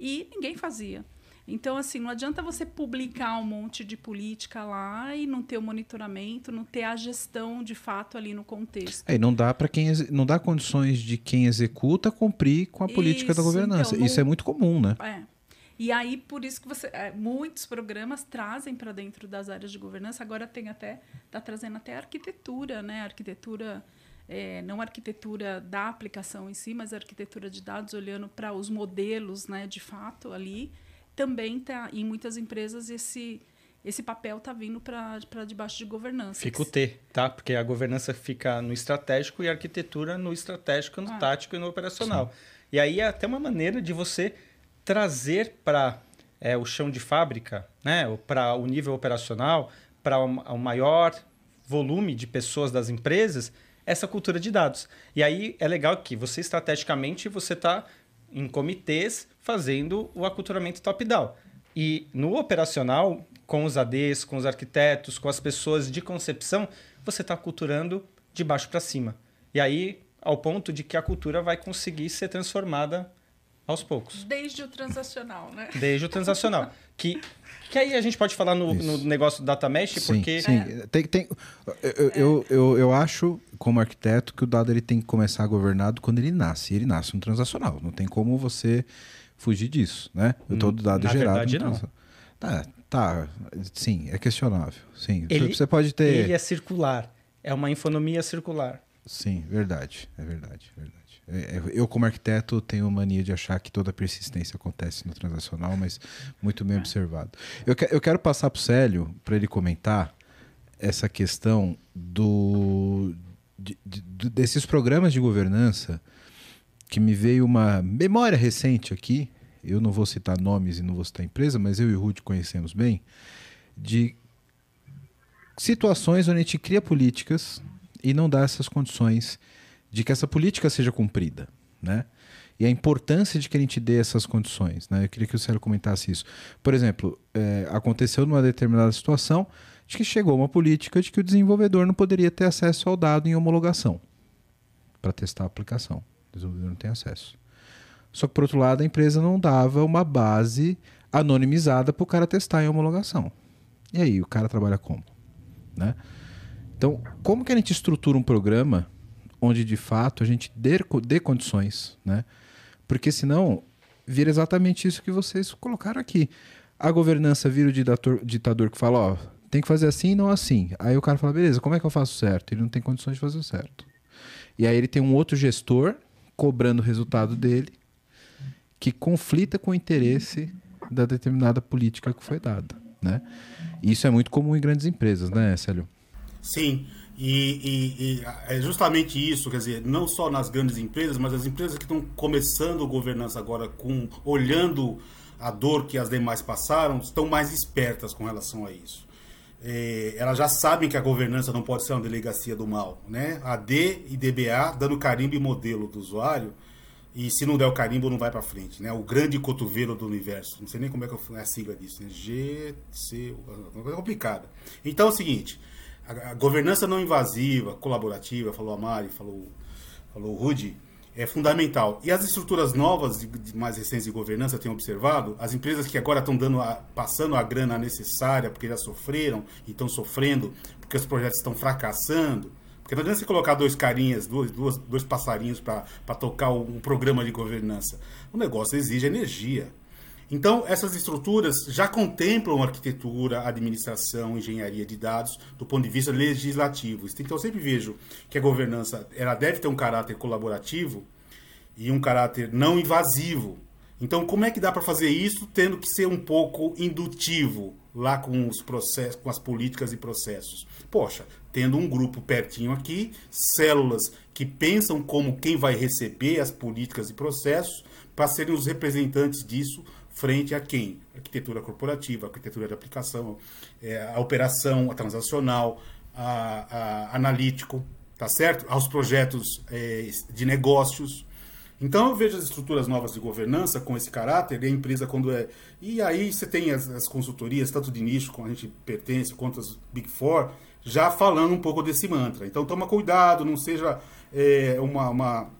E ninguém fazia. Então, assim, não adianta você publicar um monte de política lá e não ter o monitoramento, não ter a gestão de fato ali no contexto. É, e não dá para quem não dá condições de quem executa cumprir com a política da Isso, governança. então, Isso não- é muito comum, né? É. E aí, por isso que você. é, muitos programas trazem para dentro das áreas de governança. Agora tem até. Está trazendo até arquitetura, né? Arquitetura. é, não arquitetura da aplicação em si, mas arquitetura de dados, olhando para os modelos, né, de fato, ali, também tá em muitas empresas esse esse papel está vindo para debaixo de governança. Fica o T, tá? Porque a governança fica no estratégico e a arquitetura no estratégico, no Ah. tático e no operacional. E aí é até uma maneira de você trazer para o chão de fábrica, né? para o nível operacional, para o, o maior volume de pessoas das empresas, essa cultura de dados. E aí é legal que você estrategicamente você está em comitês fazendo o aculturamento top-down. E no operacional, com os ADs, com os arquitetos, com as pessoas de concepção, você está culturando de baixo para cima. E aí, ao ponto de que a cultura vai conseguir ser transformada aos poucos. Desde o transacional, né? Desde o transacional. que, que aí a gente pode falar no, no negócio do data mesh, Sim, porque sim. Tem, tem, eu, eu, eu, eu acho, como arquiteto, que o dado ele tem que começar governado quando ele nasce. E ele nasce no transacional. Não tem como você fugir disso, né? Eu todo dado na gerado verdade, no não. Tá, tá. Sim, é questionável. Sim. ele, você pode ter. ele é circular. É uma infonomia circular. Sim, verdade. É verdade, verdade. É, é, Eu, como arquiteto, tenho mania de achar que toda persistência acontece no transacional, mas muito bem observado. Eu, que- eu quero passar para o Célio para ele comentar essa questão do, de- de- desses programas de governança que me veio uma memória recente aqui. Eu não vou citar nomes e não vou citar empresa, mas eu e o Ruth conhecemos bem de situações onde a gente cria políticas e não dá essas condições de que essa política seja cumprida, né? E a importância de que a gente dê essas condições, né? Eu queria que o Célio comentasse isso. Por exemplo, é, aconteceu numa determinada situação de que chegou uma política de que o desenvolvedor não poderia ter acesso ao dado em homologação para testar a aplicação. O desenvolvedor não tem acesso. Só que, por outro lado, a empresa não dava uma base anonimizada para o cara testar em homologação. E aí, o cara trabalha como? Né? Então, como que a gente estrutura um programa onde de fato a gente dê, dê condições, né? Porque senão vira exatamente isso que vocês colocaram aqui. A governança vira o ditador, ditador que fala, ó, tem que fazer assim e não assim. Aí o cara fala, beleza, como é que eu faço certo? Ele não tem condições de fazer certo. E aí ele tem um outro gestor cobrando o resultado dele que conflita com o interesse da determinada política que foi dada, né? Isso é muito comum em grandes empresas, né, Célio? Sim, e, e, e, é justamente isso, quer dizer, não só nas grandes empresas, mas as empresas que estão começando governança agora, com olhando a dor que as demais passaram, estão mais espertas com relação a isso. É, elas já sabem que a governança não pode ser uma delegacia do mal, né? A D e DBA dando carimbo e modelo do usuário, e se não der o carimbo, não vai para frente, né? O grande cotovelo do universo. Não sei nem como é que é a sigla disso, né? G, C, uma coisa complicada. Então é o seguinte, a, governança não invasiva, colaborativa, falou a Mari, falou, falou o Rudy, é fundamental. E as estruturas novas, de, de mais recentes de governança, tenho observado, as empresas que agora estão dando a, passando a grana necessária, porque já sofreram e estão sofrendo, porque os projetos estão fracassando. Porque não adianta você colocar dois carinhas, dois, dois, dois passarinhos para tocar um programa de governança. O negócio exige energia. Então, essas estruturas já contemplam arquitetura, administração, engenharia de dados do ponto de vista legislativo. Então, eu sempre vejo que a governança ela deve ter um caráter colaborativo e um caráter não invasivo. Então, como é que dá para fazer isso tendo que ser um pouco indutivo lá com os processos, com as políticas e processos? Poxa, tendo um grupo pertinho aqui, células que pensam como quem vai receber as políticas e processos para serem os representantes disso frente a quem? Arquitetura corporativa, arquitetura de aplicação, é, a operação, a transacional, a, a, analítico, tá certo? Aos projetos é, de negócios. Então eu vejo as estruturas novas de governança com esse caráter, e a empresa quando é. E aí você tem as, as consultorias, tanto de nicho, como a gente pertence, quanto as Big Four, já falando um pouco desse mantra. Então toma cuidado, não seja é, uma, uma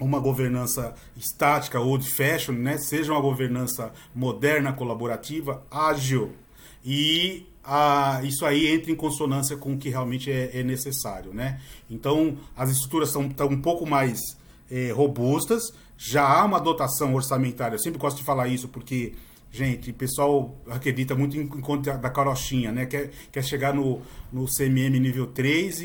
uma governança estática, old fashion, né? seja uma governança moderna, colaborativa, ágil. E a, isso aí entra em consonância com o que realmente é, é necessário. Né? Então, as estruturas estão um pouco mais é, robustas, já há uma dotação orçamentária. Eu sempre gosto de falar isso porque Gente, o pessoal acredita muito em, conta da carochinha, né? Quer, quer chegar no, no CMM nível 3 e,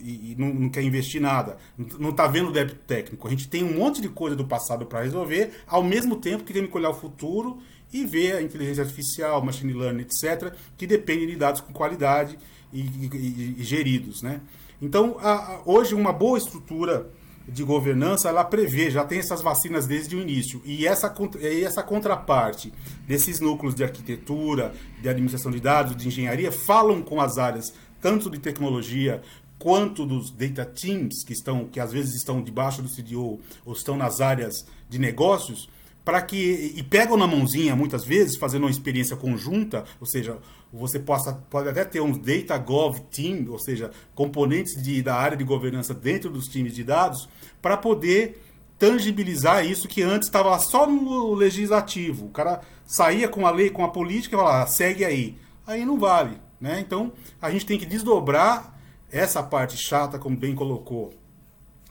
e, e não, não, quer investir nada. Não está vendo o débito técnico. A gente tem um monte de coisa do passado para resolver, ao mesmo tempo que tem que olhar o futuro e ver a inteligência artificial, machine learning, etc., que dependem de dados com qualidade e, e, e geridos, né? Então, a, a, hoje, uma boa estrutura de governança, ela prevê, já tem essas vacinas desde o início. E essa, e essa contraparte desses núcleos de arquitetura, de administração de dados, de engenharia, falam com as áreas tanto de tecnologia quanto dos data teams, que, estão, que às vezes estão debaixo do CDO ou estão nas áreas de negócios, para que e pegam na mãozinha muitas vezes fazendo uma experiência conjunta, ou seja, você possa pode até ter um data gov team, ou seja, componentes de, da área de governança dentro dos times de dados, para poder tangibilizar isso que antes estava só no legislativo. O cara saía com a lei, com a política e falava, ah, segue aí. Aí não vale, né? Então, a gente tem que desdobrar essa parte chata, como bem colocou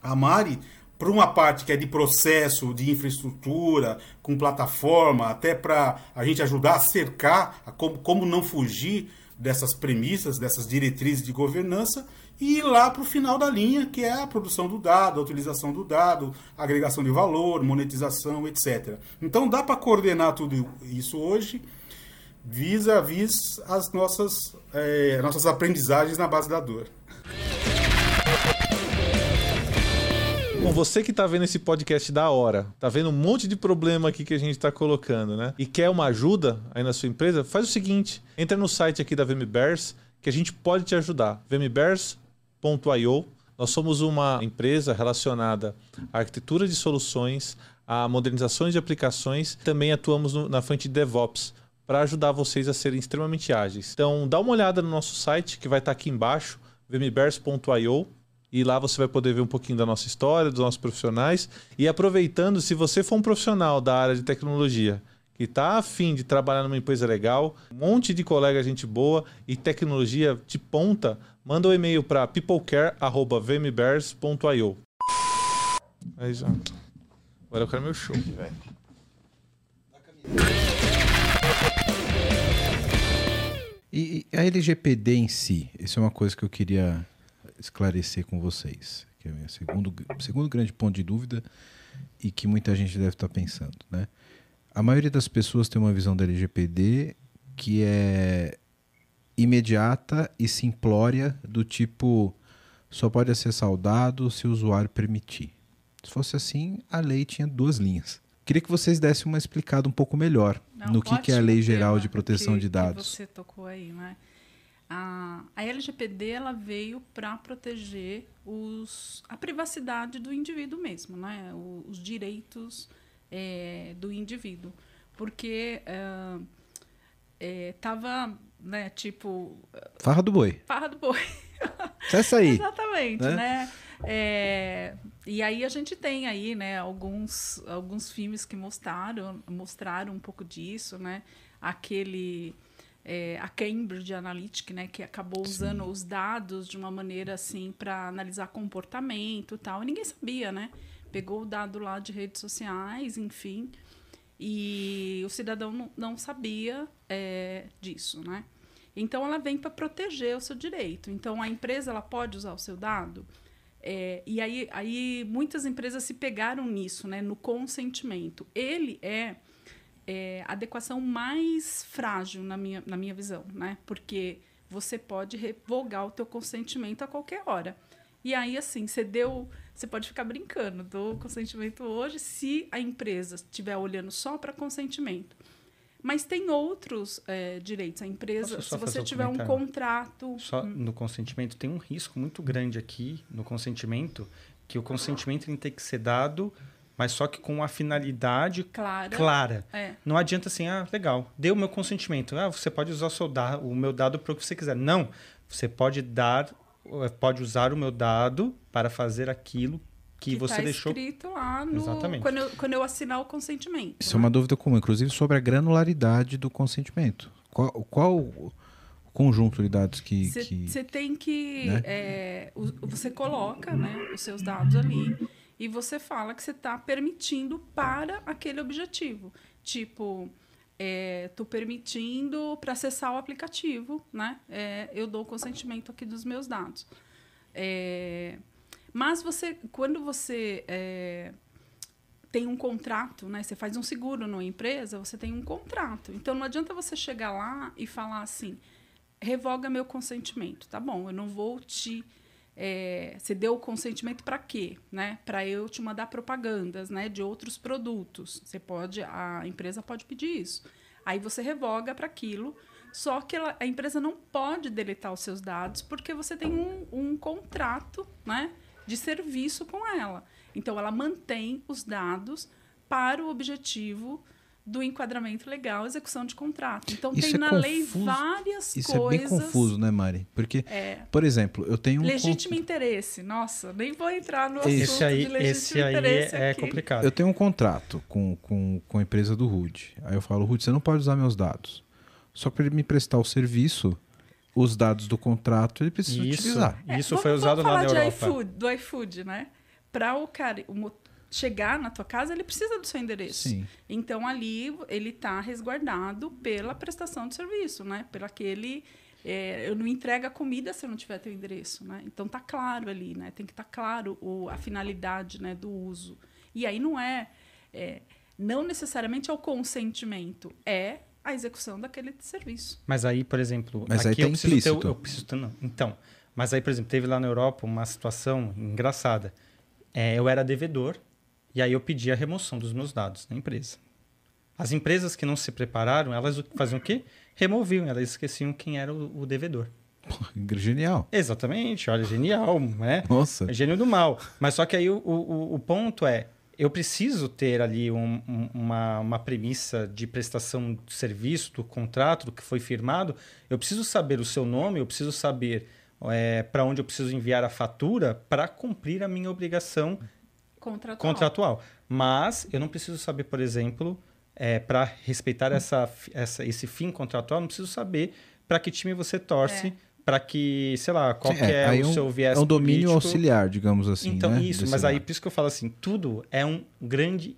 a Mari, para uma parte que é de processo, de infraestrutura, com plataforma, até para a gente ajudar a cercar a como, como não fugir dessas premissas, dessas diretrizes de governança, e ir lá para o final da linha, que é a produção do dado, a utilização do dado, agregação de valor, monetização, etc. Então dá para coordenar tudo isso hoje, vis a vis as nossas, é, nossas aprendizagens na base da dor. Bom, você que tá vendo esse podcast da hora, tá vendo um monte de problema aqui que a gente tá colocando, né? E quer uma ajuda aí na sua empresa, faz o seguinte: entra no site aqui da VMBears que a gente pode te ajudar. vmbears.io. Nós somos uma empresa relacionada à arquitetura de soluções, a modernizações de aplicações, também atuamos no, na frente de DevOps para ajudar vocês a serem extremamente ágeis. Então, dá uma olhada no nosso site que vai estar tá aqui embaixo, vmbears.io e lá você vai poder ver um pouquinho da nossa história, dos nossos profissionais. E aproveitando, se você for um profissional da área de tecnologia que tá afim de trabalhar numa empresa legal, um monte de colega gente boa e tecnologia de ponta, manda um e-mail para peoplecare@vmbears.io. Aí já. Agora eu quero meu show, e a LGPD em si, isso é uma coisa que eu queria esclarecer com vocês, que é o meu segundo, segundo grande ponto de dúvida e que muita gente deve estar pensando, né? A maioria das pessoas tem uma visão da LGPD que é imediata e simplória do tipo só pode acessar o dado se o usuário permitir. Se fosse assim, a lei tinha duas linhas. Queria que vocês dessem uma explicada um pouco melhor Não, no que, que é a Lei Geral de Proteção que- de que Dados. você tocou aí, né? A, a LGPD ela veio para proteger os, a privacidade do indivíduo mesmo, né? O- os direitos eh, do indivíduo, porque eh, eh, tava, né? Tipo Farra do boi. farra do boi. Acessa aí. Exatamente, né? né? É, e aí a gente tem aí, né, alguns, alguns filmes que mostraram, mostraram um pouco disso, né? Aquele é, a Cambridge Analytica, né, que acabou usando os dados de uma maneira assim para analisar comportamento e tal. E ninguém sabia, né? Pegou o dado lá de redes sociais, enfim, e o cidadão não, não sabia é, disso, né? Então ela vem para proteger o seu direito. Então a empresa ela pode usar o seu dado. É, e aí, aí muitas empresas se pegaram nisso, né, no consentimento. Ele é, é adequação mais frágil na minha, na minha visão, né? Porque você pode revogar o teu consentimento a qualquer hora. E aí, assim, você deu. Você pode ficar brincando, dou consentimento hoje se a empresa estiver olhando só para consentimento. Mas tem outros é, direitos. A empresa, se você um tiver um contrato. Só no consentimento tem um risco muito grande aqui no consentimento, que o consentimento tem que ser dado, mas só que com a finalidade Clara. clara. É. Não adianta assim, ah, legal, deu o meu consentimento. Ah, você pode usar o, seu da o meu dado para o que você quiser. Não, você pode dar, eh, pode usar o meu dado para fazer aquilo que, você tá deixou. escrito lá no, Exatamente. Quando eu, quando eu assinar o consentimento. Isso é uma dúvida comum, inclusive sobre a granularidade do consentimento. Qual, qual o conjunto de dados que. Você que... tem que. né? é, o- você coloca né, os seus dados ali e você fala que você está permitindo para aquele objetivo. Tipo, estou permitindo para acessar o aplicativo, né? É, eu dou o consentimento aqui dos meus dados. É, mas você, quando você é, tem um contrato, né? Você faz um seguro numa empresa, você tem um contrato. Então não adianta você chegar lá e falar assim, revoga meu consentimento, tá bom? Eu não vou te é, você deu o consentimento para quê, né? Para eu te mandar propagandas, né? De outros produtos. Você pode, a empresa pode pedir isso. Aí você revoga para aquilo. Só que ela- a empresa não pode deletar os seus dados porque você tem um, um contrato, né? De serviço com ela. Então ela mantém os dados para o objetivo do enquadramento legal, execução de contrato. Então Isso tem é na lei confuso. várias Isso coisas. é bem confuso, né, Mari? Porque, É. por exemplo, eu tenho um. Legítimo con- interesse. Nossa, nem vou entrar no assunto Esse aí, de legítimo esse aí interesse é, é aqui. complicado. Eu tenho um contrato com, com, com a empresa do Rude. Aí eu falo, Rude, você não pode usar meus dados. Só para ele me prestar o serviço, os dados do contrato ele precisa Isso, utilizar. É, isso vamos- foi usado vamos na falar Europa. de iFood, do iFood, né? Para o cara o chegar na tua casa, ele precisa do seu endereço. Sim. Então ali ele está resguardado pela prestação de serviço, né? Pelo aquele é, eu não entrego a comida se eu não tiver teu endereço, né? Então tá claro ali, né? Tem que estar claro o, a finalidade, né, do uso. E aí não é, é não necessariamente é o consentimento, é a execução daquele serviço. Mas aí, por exemplo, Mas aí aqui tá eu preciso ter, eu preciso ter- não. Então, mas aí, por exemplo, teve lá na Europa uma situação engraçada. É, eu era devedor e aí eu pedi a remoção dos meus dados na empresa. As empresas que não se prepararam, elas faziam o quê? Removiam, elas esqueciam quem era o, o devedor. Genial. Exatamente, olha, genial, né? Nossa. É gênio do mal. Mas só que aí o, o, o ponto é, eu preciso ter ali um- um- uma, uma premissa de prestação de serviço, do contrato que foi firmado. Eu preciso saber o seu nome, eu preciso saber para onde eu preciso enviar a fatura para cumprir a minha obrigação Contratual. contratual. Mas eu não preciso saber, por exemplo, é, para respeitar essa, essa, esse fim contratual, não preciso saber para que time você torce, É. para que, sei lá, qual Sim, que é, aí o um- seu viés É um domínio político. auxiliar, digamos assim. Então, né? isso, Desse mas aí, por isso que eu falo assim, tudo é um grande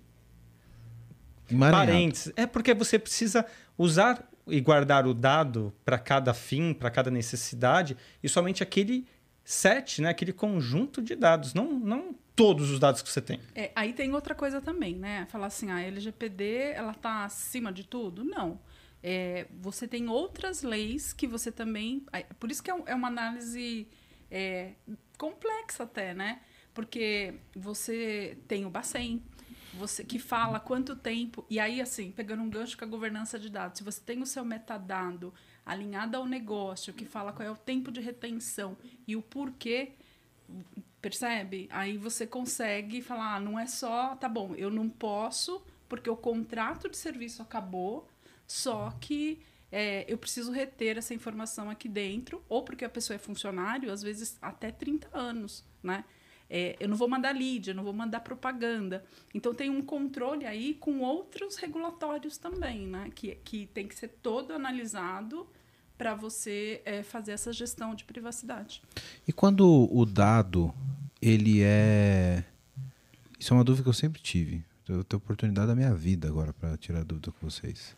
parênteses. É porque você precisa usar e guardar o dado para cada fim, para cada necessidade, e somente aquele set, né, aquele conjunto de dados, não, não todos os dados que você tem. É, aí tem outra coisa também, né? Falar assim, a LGPD, ela tá acima de tudo? Não. É, você tem outras leis que você também... Por isso que é, é uma análise é, complexa até, né? Porque você tem o Bacen, você que fala quanto tempo... E aí, assim, pegando um gancho com a governança de dados, se você tem o seu metadado alinhado ao negócio, que fala qual é o tempo de retenção e o porquê Percebe? Aí você consegue falar, ah, não é só, tá bom, eu não posso, porque o contrato de serviço acabou, só que é, eu preciso reter essa informação aqui dentro, ou porque a pessoa é funcionário, às vezes até 30 anos, né? É, eu não vou mandar lead, eu não vou mandar propaganda. Então tem um controle aí com outros regulatórios também, né? Que, que tem que ser todo analisado para você é, fazer essa gestão de privacidade. E quando o dado, ele é... Isso é uma dúvida que eu sempre tive. Eu tenho oportunidade da minha vida agora para tirar dúvida com vocês.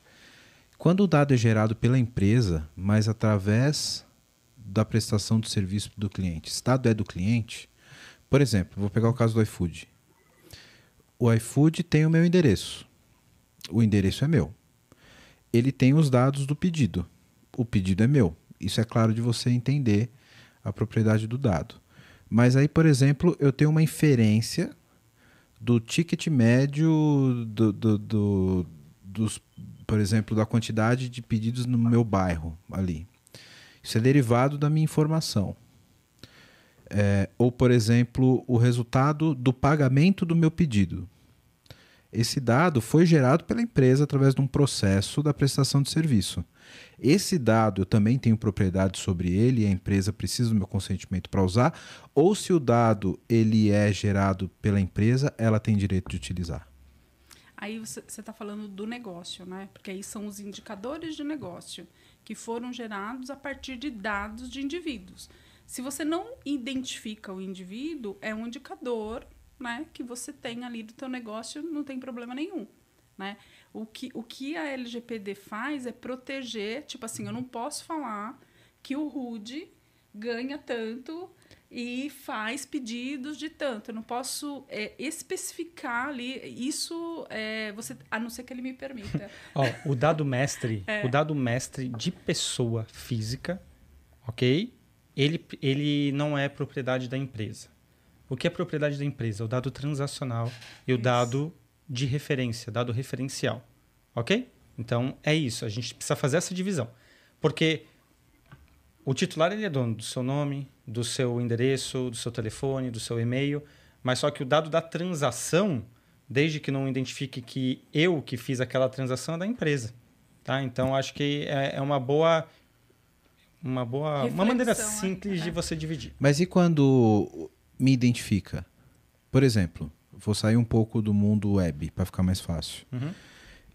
Quando o dado é gerado pela empresa, mas através da prestação de serviço do cliente, esse dado é do cliente, por exemplo, vou pegar o caso do iFood. O iFood tem o meu endereço. O endereço é meu. Ele tem os dados do pedido. O pedido é meu. Isso é claro de você entender a propriedade do dado. Mas aí, por exemplo, eu tenho uma inferência do ticket médio do, do, do- dos, por exemplo, da quantidade de pedidos no meu bairro ali. Isso é derivado da minha informação. É, ou, por exemplo, o resultado do pagamento do meu pedido. Esse dado foi gerado pela empresa através de um processo da prestação de serviço. Esse dado eu também tenho propriedade sobre ele e a empresa precisa do meu consentimento para usar, ou se o dado ele é gerado pela empresa, ela tem direito de utilizar. Aí você está falando do negócio, né? Porque aí são os indicadores de negócio que foram gerados a partir de dados de indivíduos. Se você não identifica o indivíduo, é um indicador né, que você tem ali do teu negócio, não tem problema nenhum. Né? O, que, o que a LGPD faz é proteger, tipo assim, eu não posso falar que o Rude ganha tanto e faz pedidos de tanto. Eu não posso é, especificar ali isso, é, você, a não ser que ele me permita. Ó, o dado mestre, É. o dado mestre de pessoa física, ok? Ele, ele não é propriedade da empresa. O que é propriedade da empresa? O dado transacional e o Isso. dado de referência, dado referencial, ok? Então é isso. A gente precisa fazer essa divisão, porque o titular ele é dono do seu nome, do seu endereço, do seu telefone, do seu e-mail, mas só que o dado da transação, desde que não identifique que eu que fiz aquela transação é da empresa, tá? Então acho que é, é uma boa uma boa uma maneira Reflexão, simples é. de você dividir. Mas e quando me identifica? Por exemplo, vou sair um pouco do mundo web para ficar mais fácil. Uhum.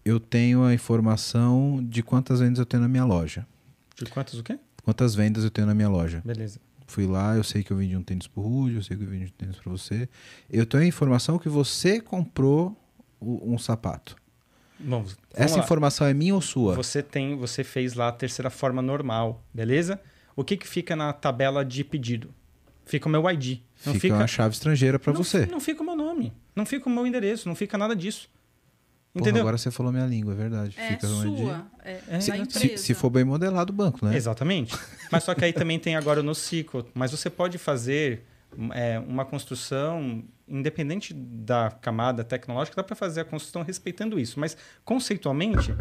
Eu tenho a informação de quantas vendas eu tenho na minha loja. De quantos o quê? Quantas vendas eu tenho na minha loja. Beleza. Fui lá, eu sei que eu vendi um tênis pro Rude, eu sei que eu vendi um tênis para você. Eu tenho a informação que você comprou um sapato. Bom, Essa lá. informação é minha ou sua? Você tem, você fez lá a terceira forma normal, beleza? O que que fica na tabela de pedido? Fica o meu ID. Não fica, fica, uma chave estrangeira para você. Não fica o meu nome, não fica o meu endereço, não fica nada disso. Porra, Entendeu? agora você falou minha língua, é verdade. É fica sua, é, É, Se, empresa. se, se for bem modelado o banco, né? Exatamente. Mas só que aí também tem agora o NoSQL. Mas você pode fazer é, uma construção, independente da camada tecnológica, dá para fazer a construção respeitando isso. Mas conceitualmente,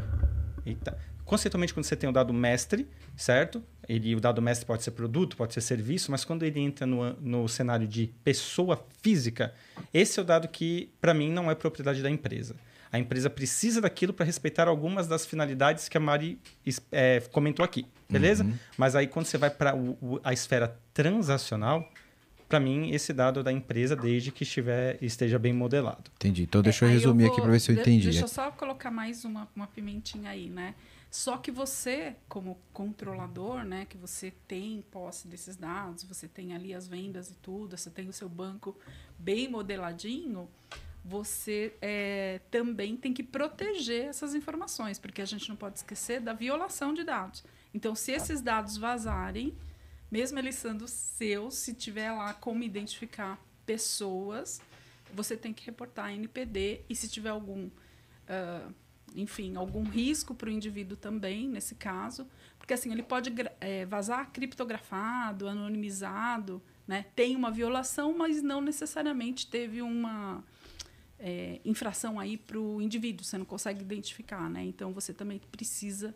eita, conceitualmente quando você tem o dado mestre, certo? Ele, o dado mestre pode ser produto, pode ser serviço, mas quando ele entra no, no cenário de pessoa física, esse é o dado que, para mim, não é propriedade da empresa. A empresa precisa daquilo para respeitar algumas das finalidades que a Mari é, comentou aqui, beleza? Mas aí quando você vai para a esfera transacional, para mim, esse dado da empresa desde que estiver, esteja bem modelado. Entendi. Então deixa eu É, aí resumir vou- aqui para ver se eu entendi. Deixa eu só colocar mais uma, uma pimentinha aí, né? Só que você, como controlador, né, que você tem posse desses dados, você tem ali as vendas e tudo, você tem o seu banco bem modeladinho, você é, também tem que proteger essas informações, porque a gente não pode esquecer da violação de dados. Então, se esses dados vazarem, mesmo eles sendo seus, se tiver lá como identificar pessoas, você tem que reportar a NPD e se tiver algum, ah, enfim, algum risco para o indivíduo também, nesse caso, porque assim, ele pode eh, vazar criptografado, anonimizado, né? tem uma violação, mas não necessariamente teve uma eh, infração aí para o indivíduo, você não consegue identificar, né? Então você também precisa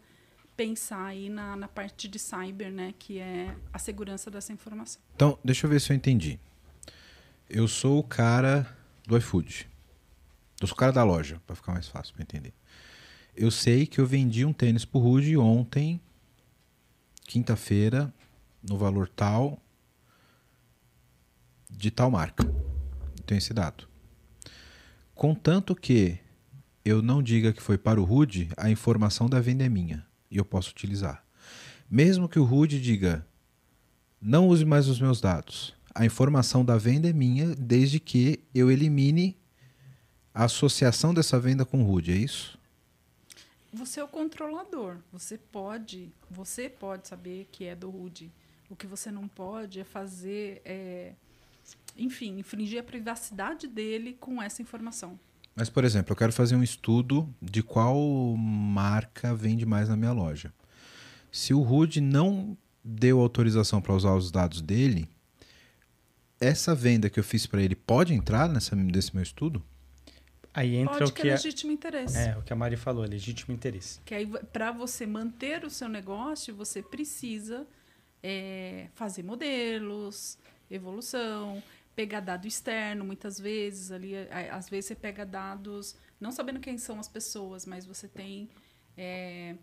pensar aí na, na parte de cyber, né? Que é a segurança dessa informação. Então, deixa eu ver se eu entendi. Eu sou o cara do iFood. Eu sou o cara da loja, para ficar mais fácil para entender. Eu sei que eu vendi um tênis pro Rude ontem, quinta-feira, no valor tal, de tal marca. Tenho esse dado. Contanto que eu não diga que foi para o Rude, a informação da venda é minha e eu posso utilizar. Mesmo que o Rude diga não use mais os meus dados. A informação da venda é minha desde que eu elimine a associação dessa venda com o Rude, é isso? Você é o controlador. Você pode, você pode saber que é do Rude. O que você não pode é fazer, é, enfim, infringir a privacidade dele com essa informação. Mas, por exemplo, eu quero fazer um estudo de qual marca vende mais na minha loja. Se o Rude não deu autorização para usar os dados dele, essa venda que eu fiz para ele pode entrar nessa, nesse meu estudo? Aí entra pode o que que é é, legítimo interesse. é o que a Mari falou, é legítimo interesse. Que aí, para você manter o seu negócio, você precisa é, fazer modelos, evolução, pegar dado externo, muitas vezes ali, às vezes você pega dados, não sabendo quem são as pessoas, mas você tem é,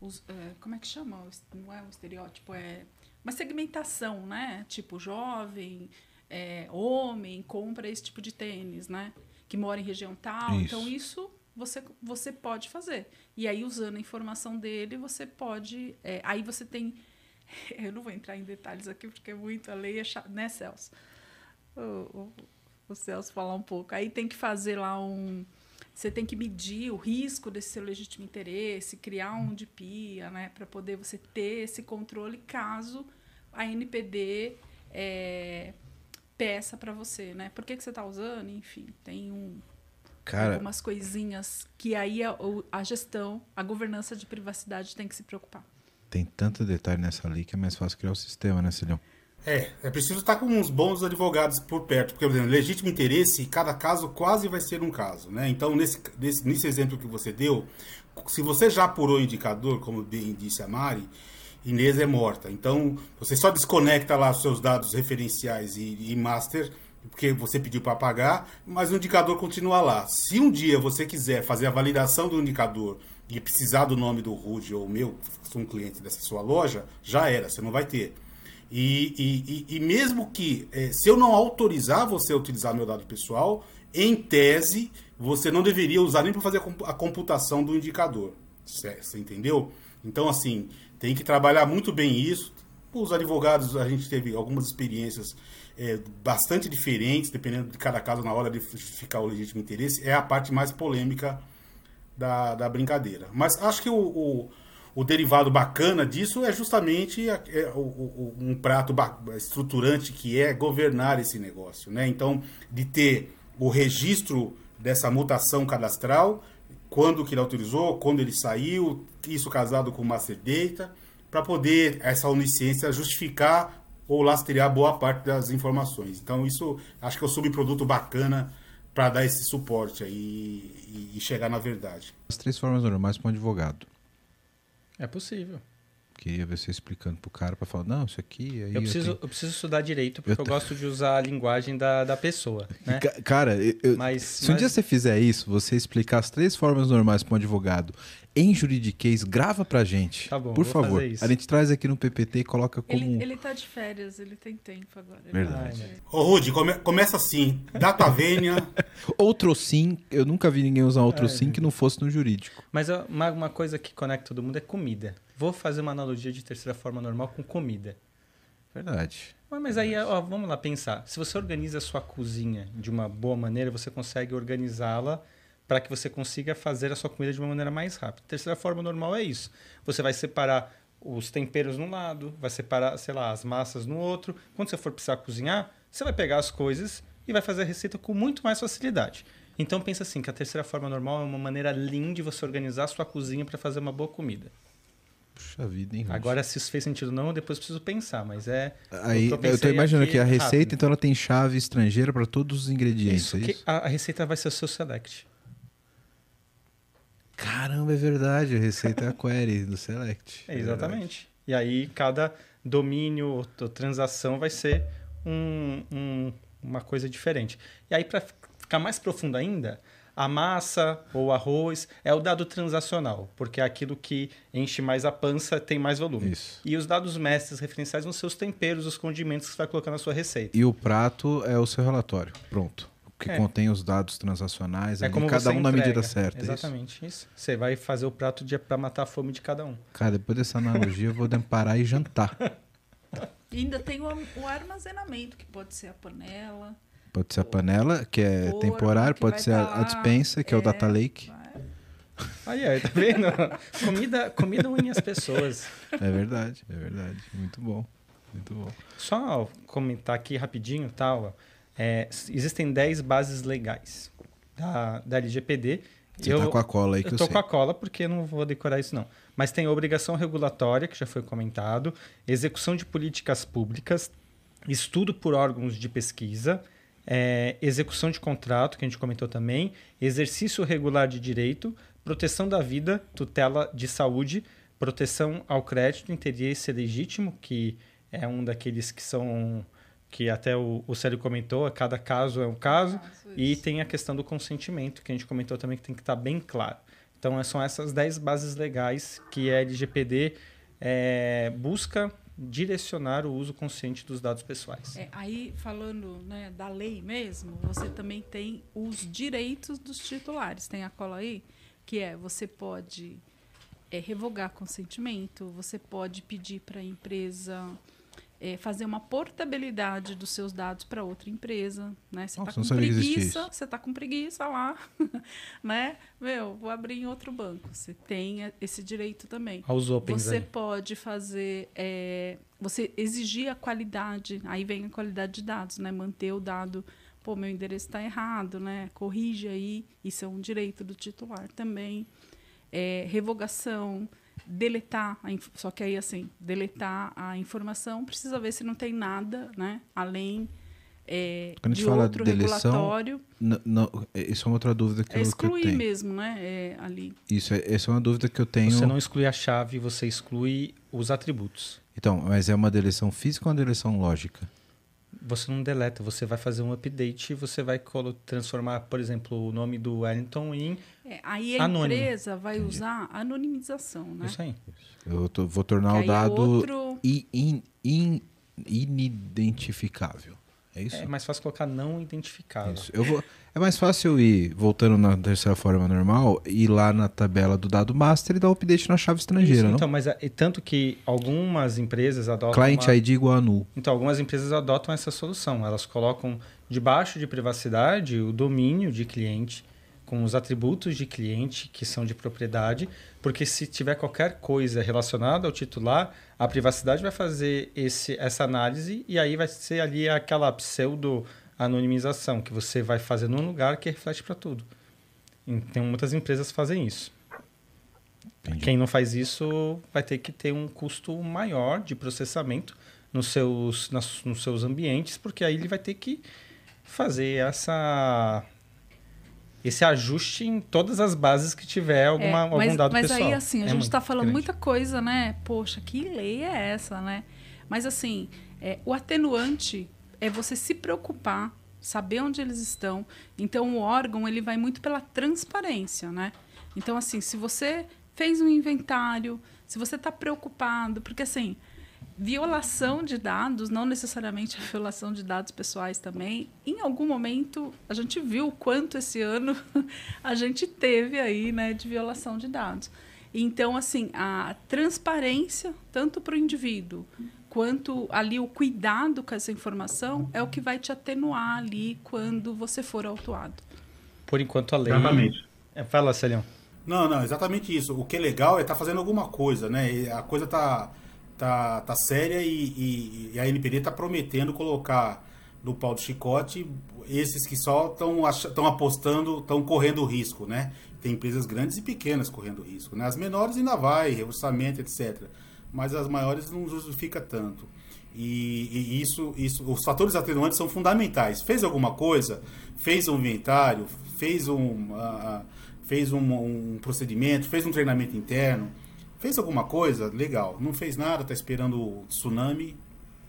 os, é, como é que chama? Não é um estereótipo, é uma segmentação, né? Tipo jovem, é, homem, compra esse tipo de tênis, né? Que mora em região tal. Isso. Então isso você, você pode fazer. E aí, usando a informação dele, você pode. é, aí você tem. Eu não vou entrar em detalhes aqui, porque é muito a lei, é chato, né, Celso? O, o, o Celso falar um pouco. Aí tem que fazer lá um. Você tem que medir o risco desse seu legítimo interesse, criar um de pia, né, para poder você ter esse controle caso a NPD é, peça para você, né? Por que, que você está usando? Enfim, tem um, Cara, algumas coisinhas que aí a, a gestão, a governança de privacidade tem que se preocupar. tem tanto detalhe nessa lei que é mais fácil criar o sistema, né, Cilhão? É, é preciso estar com uns bons advogados por perto, porque, por exemplo, legítimo interesse, cada caso quase vai ser um caso, né? Então, nesse, nesse, nesse exemplo que você deu, se você já apurou o indicador, como bem disse a Mari, Inês é morta. Então, você só desconecta lá os seus dados referenciais e, e master, porque você pediu para pagar, mas o indicador continua lá. Se um dia você quiser fazer a validação do indicador e precisar do nome do Rude ou meu, sou um cliente dessa sua loja, já era, você não vai ter. E, e- e- mesmo que, eh, se eu não autorizar você a utilizar meu dado pessoal, em tese, você não deveria usar nem para fazer a computação do indicador. Cê- Você entendeu? Então, assim, tem que trabalhar muito bem isso. Os advogados, a gente teve algumas experiências eh, bastante diferentes, dependendo de cada caso, na hora de justificar o legítimo interesse. É a parte mais polêmica da, da brincadeira. Mas acho que o, o, o derivado bacana disso é justamente a- é o- o- um prato estruturante que é governar esse negócio. Né? Então, de ter o registro dessa mutação cadastral, quando que ele autorizou, quando ele saiu, isso casado com o Master Data, para poder essa onisciência justificar ou lastrear boa parte das informações. Então, isso acho que é um subproduto bacana para dar esse suporte aí e, e chegar na verdade. As três formas normais para um advogado. É possível. Queria ver você explicando pro cara pra falar, não, isso aqui. Aí Eu preciso, tenho- eu preciso estudar direito, porque Eu eu, gosto de usar a linguagem da, da pessoa, né? Ca- Cara, eu- eu- Mas, se um mas- dia você fizer isso, você explicar as três formas normais para um advogado em juridiquês, grava pra gente. Tá bom, Por vou favor. fazer isso. A gente traz aqui no PPT e coloca como. Ele, ele tá de férias, ele tem tempo agora. Verdade. vai- Ô, Rudy, come- começa assim. Data vênia. Outro sim, eu nunca vi ninguém usar outro Ai, sim que não fosse no jurídico. Mas uma, uma coisa que conecta todo mundo é comida. Vou fazer uma analogia de terceira forma normal com comida. Verdade. Mas aí, ó, vamos lá pensar. Se você organiza a sua cozinha de uma boa maneira, você consegue organizá-la para que você consiga fazer a sua comida de uma maneira mais rápida. Terceira forma normal é isso. Você vai separar os temperos num lado, vai separar, sei lá, as massas no outro. Quando você for precisar cozinhar, você vai pegar as coisas e vai fazer a receita com muito mais facilidade. Então pensa assim, que a terceira forma normal é uma maneira lean de você organizar a sua cozinha para fazer uma boa comida. Puxa vida, hein? Agora, se isso fez sentido ou não, depois preciso pensar, mas é... Aí, eu pensei imaginando que a receita, rápido. então, ela tem chave estrangeira para todos os ingredientes. Isso, é isso? a, a receita vai ser o seu select. Caramba, é verdade. A receita é a query do Select. É, exatamente. E aí, cada domínio ou transação vai ser um- um- uma coisa diferente. E aí, para ficar mais profundo ainda, a massa ou arroz é o dado transacional, porque é aquilo que enche mais a pança, tem mais volume. Isso. E os dados mestres referenciais vão ser os temperos, os condimentos que você vai colocar na sua receita. E o prato é o seu relatório. Pronto. Que É. contém os dados transacionais, É ali, como cada um na entrega. medida certa. é isso? Exatamente isso. Você vai fazer o prato para matar a fome de cada um. Cara, depois dessa analogia, eu vou parar e jantar. E ainda tem o, o armazenamento, que pode ser a panela. Pode ser a panela, que é Forno, temporário, que pode ser tá a, a lá. dispensa, que é, o É. data lake. vai. Aí, aí, tá vendo? comida, comida une as pessoas. É verdade, é verdade. Muito bom. Muito bom. Só comentar aqui rapidinho, tal. É, existem 10 bases legais da, da LGPD. Você tá com a cola aí que eu, eu tô sei. com a cola porque eu não vou decorar isso não. Mas tem obrigação regulatória, que já foi comentado, execução de políticas públicas, estudo por órgãos de pesquisa, é, execução de contrato, que a gente comentou também, exercício regular de direito, proteção da vida, tutela de saúde, proteção ao crédito, interesse legítimo, que é um daqueles que são que até o, o Célio comentou, cada caso é um caso, e tem a questão do consentimento, que a gente comentou também que tem que estar bem claro. Então, é- são essas 10 bases legais que a LGPD é, busca direcionar o uso consciente dos dados pessoais. É, aí, falando né, da lei mesmo, você também tem os direitos dos titulares. Tem a cola aí, que é você pode é, revogar consentimento, você pode pedir para a empresa é, fazer uma portabilidade dos seus dados para outra empresa. Né? Você está com preguiça, você está com preguiça lá, né? Meu, vou abrir em outro banco. Você tem é, esse direito também. Aos opens Você aí. pode fazer, é, você exigir a qualidade, aí vem a qualidade de dados, né? Manter o dado, pô, meu endereço está errado, né? Corrige aí, isso é um direito do titular também. É, revogação, deletar, a inf- só que aí assim, deletar a informação, precisa ver se não tem nada, né? Além é, Quando a gente de fala outro deleção, regulatório, N- não, isso é uma outra dúvida que, é eu, que eu excluir tenho. mesmo, né? É, ali. Isso, é, essa é uma dúvida que eu tenho. Você não exclui a chave, você exclui os atributos. Então, mas é uma deleção física ou uma deleção lógica? Você não deleta, você vai fazer um update e você vai transformar, por exemplo, o nome do Wellington em É, aí a Anônimo. empresa vai usar anonimização, né? isso aí. Eu tô- vou tornar Que o é dado outro- i- in- in- inidentificável. É isso? É mais fácil colocar não identificável. Isso. Eu vou, é mais fácil eu ir, voltando na terceira forma normal, ir lá na tabela do dado master e dar o update na chave estrangeira, Isso, não? então, mas é, tanto que algumas empresas adotam Client uma- ID igual a null. Então, algumas empresas adotam essa solução. Elas colocam debaixo de privacidade o domínio de cliente com os atributos de cliente que são de propriedade, porque se tiver qualquer coisa relacionada ao titular, a privacidade vai fazer esse, essa análise e aí vai ser ali aquela pseudo anonimização que você vai fazer num lugar que reflete para tudo. Então, muitas empresas fazem isso. Entendi. Quem não faz isso vai ter que ter um custo maior de processamento nos seus, nas- nos seus ambientes, porque aí ele vai ter que fazer essa esse ajuste em todas as bases que tiver alguma, É, mas, algum dado mas pessoal. aí, assim, a É gente está falando grande. muita coisa, né? Poxa, que lei é essa, né? Mas, assim, é, o atenuante é você se preocupar, saber onde eles estão. Então, o órgão, ele vai muito pela transparência, né? Então, assim, se você fez um inventário, se você está preocupado, porque, assim, violação de dados, não necessariamente a violação de dados pessoais também, em algum momento a gente viu o quanto esse ano a gente teve aí, né, de violação de dados. Então, assim, a transparência, tanto para o indivíduo quanto ali o cuidado com essa informação, é o que vai te atenuar ali quando você for autuado. Por enquanto a lei. Exatamente. É, fala, Celião. Não, não, exatamente isso. O que é legal é estar fazendo alguma coisa, né? E a coisa tá, tá, tá séria e, e- e a NPD está prometendo colocar no pau do chicote esses que só estão apostando, estão correndo risco, né? Tem empresas grandes e pequenas correndo risco, né? As menores ainda vai, orçamento, etc. Mas as maiores não justifica tanto. E, e isso, isso, os fatores atenuantes são fundamentais. Fez alguma coisa, fez um inventário, fez um, ah, fez um, um procedimento, fez um treinamento interno, fez alguma coisa, legal. Não fez nada, está esperando o tsunami,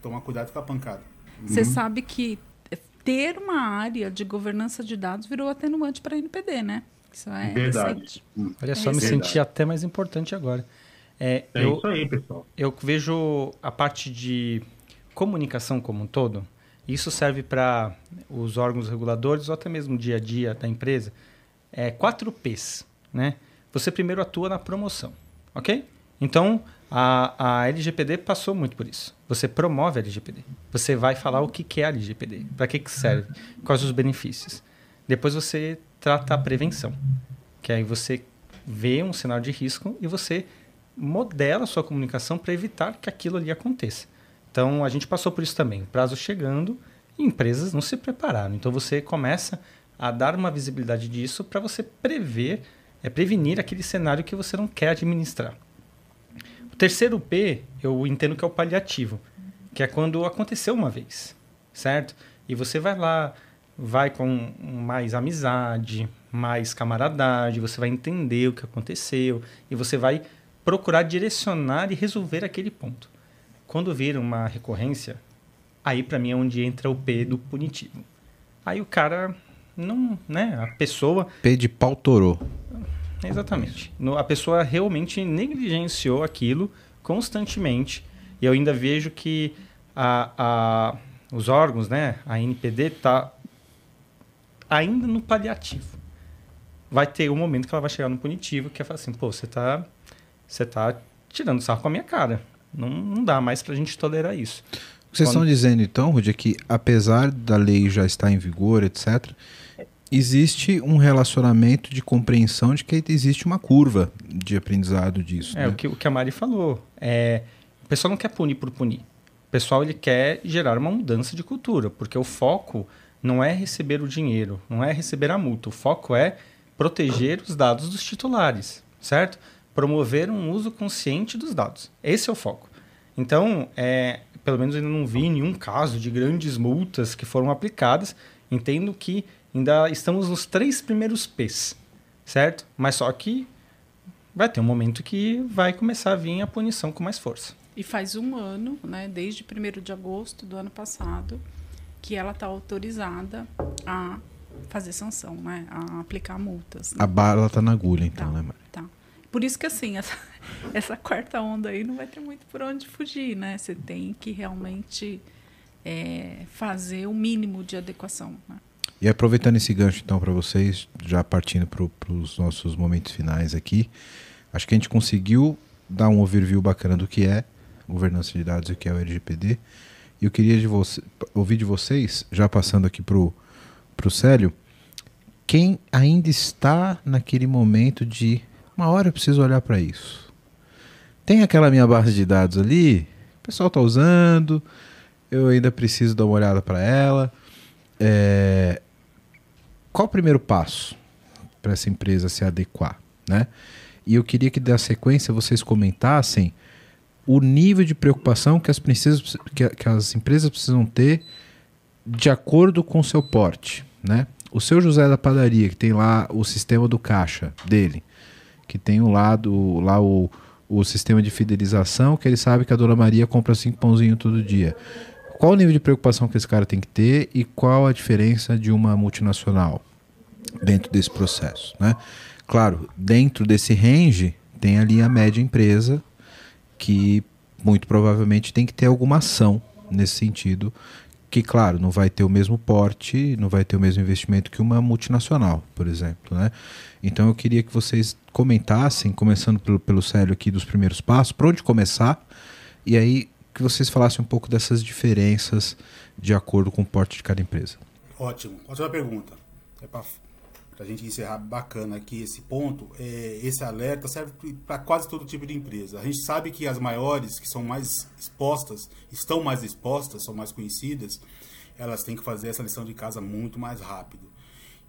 tomar cuidado com a pancada. Você sabe que ter uma área de governança de dados virou atenuante para a NPD, né? Isso é Verdade. recente. Hum. Olha só, É me senti até mais importante agora. É, É eu, isso aí, pessoal. eu vejo a parte de comunicação como um todo. Isso serve para os órgãos reguladores ou até mesmo o dia a dia da empresa. É quatro P's, né? Você primeiro atua na promoção, ok? Então a, a LGPD passou muito por isso. Você promove a LGPD. Você vai falar o que que é a LGPD, para que que serve, quais os benefícios. Depois você trata a prevenção, que aí você vê um cenário de risco e você modela a sua comunicação para evitar que aquilo ali aconteça. Então, a gente passou por isso também. Prazo chegando empresas não se prepararam. Então, você começa a dar uma visibilidade disso para você prever, é, prevenir aquele cenário que você não quer administrar. O terceiro P, eu entendo que é o paliativo, que é quando aconteceu uma vez, certo? E você vai lá, vai com mais amizade, mais camaradagem, você vai entender o que aconteceu e você vai procurar direcionar e resolver aquele ponto. Quando vir uma recorrência, aí para mim é onde entra o P do punitivo. Aí o cara não, né, a pessoa P de pau torou. Exatamente. A pessoa realmente negligenciou aquilo constantemente. E eu ainda vejo que a, a- os órgãos, né, a NPD, está ainda no paliativo. Vai ter um momento que ela vai chegar no punitivo, que é falar assim, pô, você está você tá tirando sarro com a minha cara. Não, não dá mais pra gente tolerar isso. Vocês Quando- estão dizendo então, Rudy, que apesar da lei já estar em vigor, etc., existe um relacionamento de compreensão de que existe uma curva de aprendizado disso. É, né? o que, o que a Mari falou. É, o pessoal não quer punir por punir. O pessoal ele quer gerar uma mudança de cultura, porque o foco não é receber o dinheiro, não é receber a multa. O foco é proteger os dados dos titulares, certo? Promover um uso consciente dos dados. Esse é o foco. Então, é, pelo menos eu ainda não vi nenhum caso de grandes multas que foram aplicadas. Entendo que ainda estamos nos três primeiros P's, certo? Mas só que vai ter um momento que vai começar a vir a punição com mais força. E faz um ano, né, desde 1 de agosto do ano passado, que ela está autorizada a fazer sanção, né, a aplicar multas. né? A bala tá na agulha, então, Tá. né, Mari? Tá. Por isso que assim, essa, essa quarta onda aí não vai ter muito por onde fugir, né? Você tem que realmente é, fazer o mínimo de adequação. Né? E aproveitando esse gancho, então, para vocês, já partindo para os nossos momentos finais aqui, acho que a gente conseguiu dar um overview bacana do que é governança de dados e o que é o LGPD. E eu queria de você, ouvir de vocês, já passando aqui para o Célio, quem ainda está naquele momento de uma hora eu preciso olhar para isso. Tem aquela minha base de dados ali, o pessoal está usando, eu ainda preciso dar uma olhada para ela. É, qual o primeiro passo para essa empresa se adequar, né? E eu queria que da sequência vocês comentassem o nível de preocupação que as, princesas, que, que as empresas precisam ter de acordo com o seu porte, né? o seu José da padaria, que tem lá o sistema do caixa dele, que tem o lado, lá o, o sistema de fidelização, que ele sabe que a Dona Maria compra cinco pãozinhos todo dia. Qual o nível de preocupação que esse cara tem que ter e qual a diferença de uma multinacional dentro desse processo, né? Claro, dentro desse range tem ali a média empresa que muito provavelmente tem que ter alguma ação nesse sentido, que claro, não vai ter o mesmo porte, não vai ter o mesmo investimento que uma multinacional, por exemplo, né? Então eu queria que vocês comentassem, começando pelo, pelo Célio aqui dos primeiros passos, por onde começar, e aí que vocês falassem um pouco dessas diferenças de acordo com o porte de cada empresa. Ótimo, ótima pergunta. É para a gente encerrar bacana aqui esse ponto, é, esse alerta serve para quase todo tipo de empresa. A gente sabe que as maiores, que são mais expostas, estão mais expostas, são mais conhecidas, elas têm que fazer essa lição de casa muito mais rápido.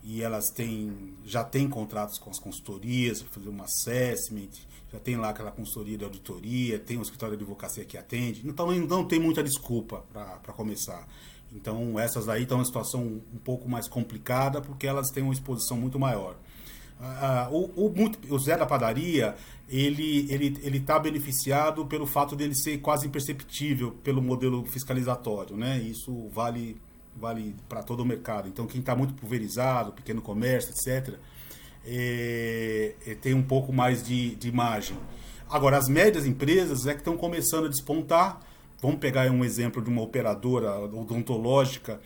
E elas têm, já têm contratos com as consultorias, fazer uma assessment, já tem lá aquela consultoria de auditoria, tem um escritório de advocacia que atende. Então não tem muita desculpa para começar. Então, essas aí estão em uma situação um pouco mais complicada porque elas têm uma exposição muito maior. Ah, o, o, o, Zé da Padaria, ele ele ele está beneficiado pelo fato dele ser quase imperceptível pelo modelo fiscalizatório, né? Isso vale vale para todo o mercado. Então, quem está muito pulverizado, pequeno comércio, etc., é, é, tem um pouco mais de, de margem. Agora, as médias empresas é que estão começando a despontar Vamos pegar um exemplo de uma operadora odontológica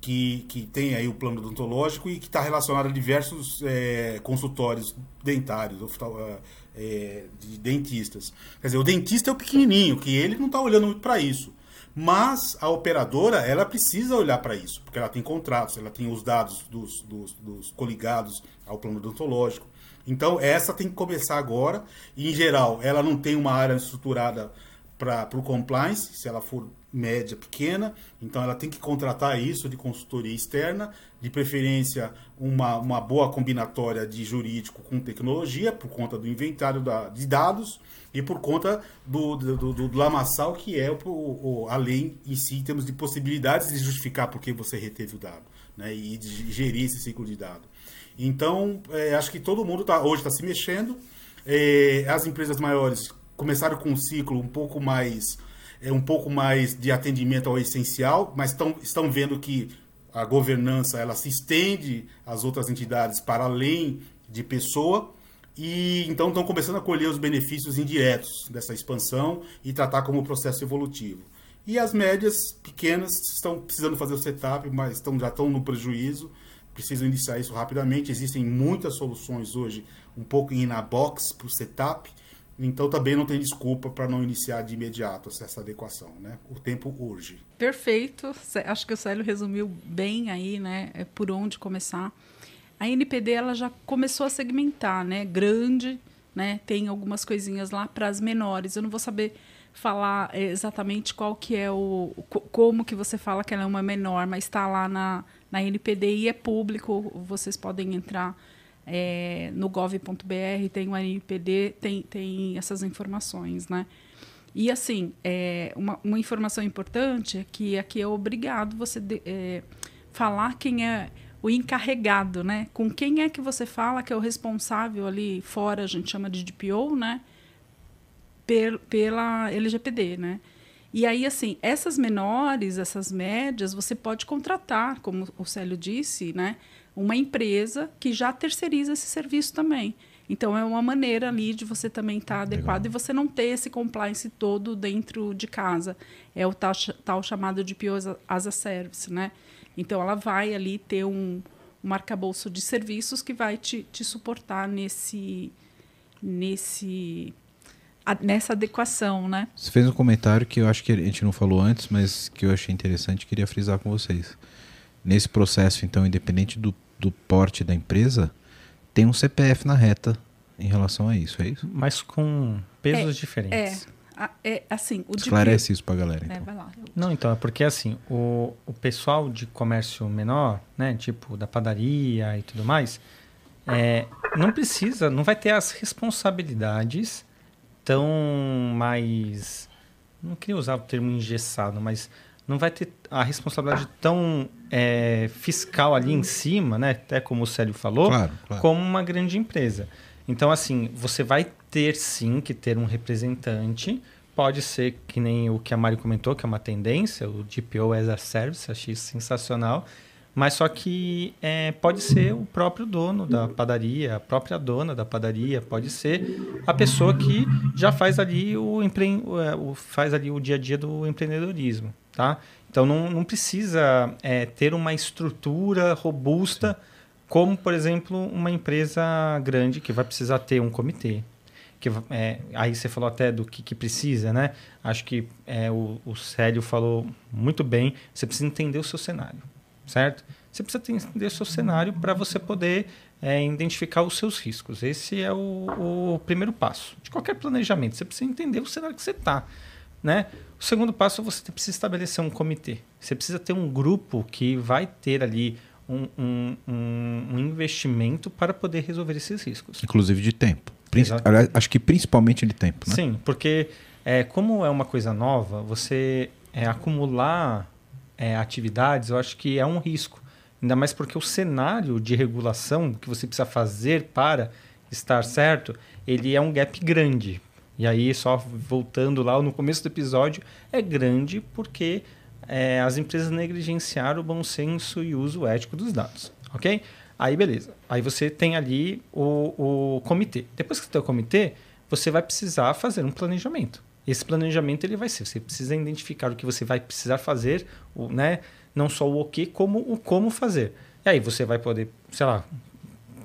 que, que tem aí o plano odontológico e que está relacionado a diversos é, consultórios dentários, é, de dentistas. Quer dizer, o dentista é o pequenininho, que ele não está olhando muito para isso. Mas a operadora, ela precisa olhar para isso, porque ela tem contratos, ela tem os dados dos, dos, dos coligados ao plano odontológico. Então, essa tem que começar agora. E, em geral, ela não tem uma área estruturada para o compliance, se ela for média, pequena, então ela tem que contratar isso de consultoria externa, de preferência uma, uma boa combinatória de jurídico com tecnologia, por conta do inventário da, de dados e por conta do, do, do, do lamaçal que é o, o, a lei em si, em termos de possibilidades de justificar por que você reteve o dado né, e de gerir esse ciclo de dado. Então, é, acho que todo mundo tá, hoje está se mexendo. É, as empresas maiores começaram com um ciclo um pouco mais é um pouco mais de atendimento ao essencial, mas tão, estão vendo que a governança ela se estende às outras entidades para além de pessoa e então estão começando a colher os benefícios indiretos dessa expansão e tratar como processo evolutivo. E as médias pequenas estão precisando fazer o setup, mas estão, já estão no prejuízo, precisam iniciar isso rapidamente. Existem muitas soluções hoje, um pouco em na box para o setup, então também não tem desculpa para não iniciar de imediato essa adequação, né? O tempo urge. Perfeito. Acho que o Célio resumiu bem aí, né? É por onde começar. A NPD ela já começou a segmentar, né? Grande, né? Tem algumas coisinhas lá para as menores. Eu não vou saber falar exatamente qual que é o como que você fala que ela é uma menor, mas está lá na na NPD e é público. Vocês podem entrar é, no gov.br, tem o NPD, tem, tem essas informações, né? E, assim, é, uma, uma informação importante é que aqui é obrigado você de, é, falar quem é o encarregado, né? Com quem é que você fala que é o responsável ali fora, a gente chama de DPO, né? Pel, pela LGPD, né? E aí, assim, essas menores, essas médias, você pode contratar, como o Célio disse, né? Uma empresa que já terceiriza esse serviço também. Então, é uma maneira ali de você também estar tá adequado e você não ter esse compliance todo dentro de casa. É o tal, tal chamado de PO as a Service, né? Então, ela vai ali ter um, um arcabouço de serviços que vai te, te suportar nesse, nesse, a, nessa adequação, né? Você fez um comentário que eu acho que a gente não falou antes, mas que eu achei interessante e queria frisar com vocês. Nesse processo, então, independente do, do porte da empresa, tem um CPF na reta em relação a isso, é isso? Mas com pesos é, diferentes. É, é assim, o Esclarece de... isso pra galera. É, então. É, vai lá. Não, então, é porque assim, o, o pessoal de comércio menor, né, tipo da padaria e tudo mais, é, não precisa, não vai ter as responsabilidades tão mais. Não queria usar o termo engessado, mas não vai ter a responsabilidade tão é, fiscal ali em cima, né? Até como o Célio falou, Claro, claro. como uma grande empresa. Então, assim, você vai ter sim que ter um representante. Pode ser que nem o que a Mari comentou, que é uma tendência, o GPO as a Service, achei sensacional. Mas só que é, pode ser o próprio dono da padaria, a própria dona da padaria, pode ser a pessoa que já faz ali o, empre... é, faz ali o dia a dia do empreendedorismo, tá? Então não, não precisa é, ter uma estrutura robusta como, por exemplo, uma empresa grande que vai precisar ter um comitê. Que, é, aí você falou até do que, que precisa, né? Acho que é, o, o Célio falou muito bem. Você precisa entender o seu cenário, certo? Você precisa entender o seu cenário para você poder é, identificar os seus riscos. Esse é o, o primeiro passo de qualquer planejamento. Você precisa entender o cenário que você está. Né? O segundo passo, você precisa estabelecer um comitê. Você precisa ter um grupo que vai ter ali um, um- um- investimento para poder resolver esses riscos. Inclusive de tempo. Aliás, acho que principalmente de tempo, né? Sim, porque é, como é uma coisa nova, você é, acumular é, atividades, eu acho que é um risco. Ainda mais porque o cenário de regulação que você precisa fazer para estar certo, ele é um gap grande. E aí, só voltando lá no começo do episódio, é grande porque é, as empresas negligenciaram o bom senso e uso ético dos dados, ok? Aí, beleza. Aí você tem ali o, o comitê. Depois que você tem o comitê, você vai precisar fazer um planejamento. Esse planejamento ele vai ser, você precisa identificar o que você vai precisar fazer, o, né? não só o o que, como o como fazer. E aí você vai poder, sei lá,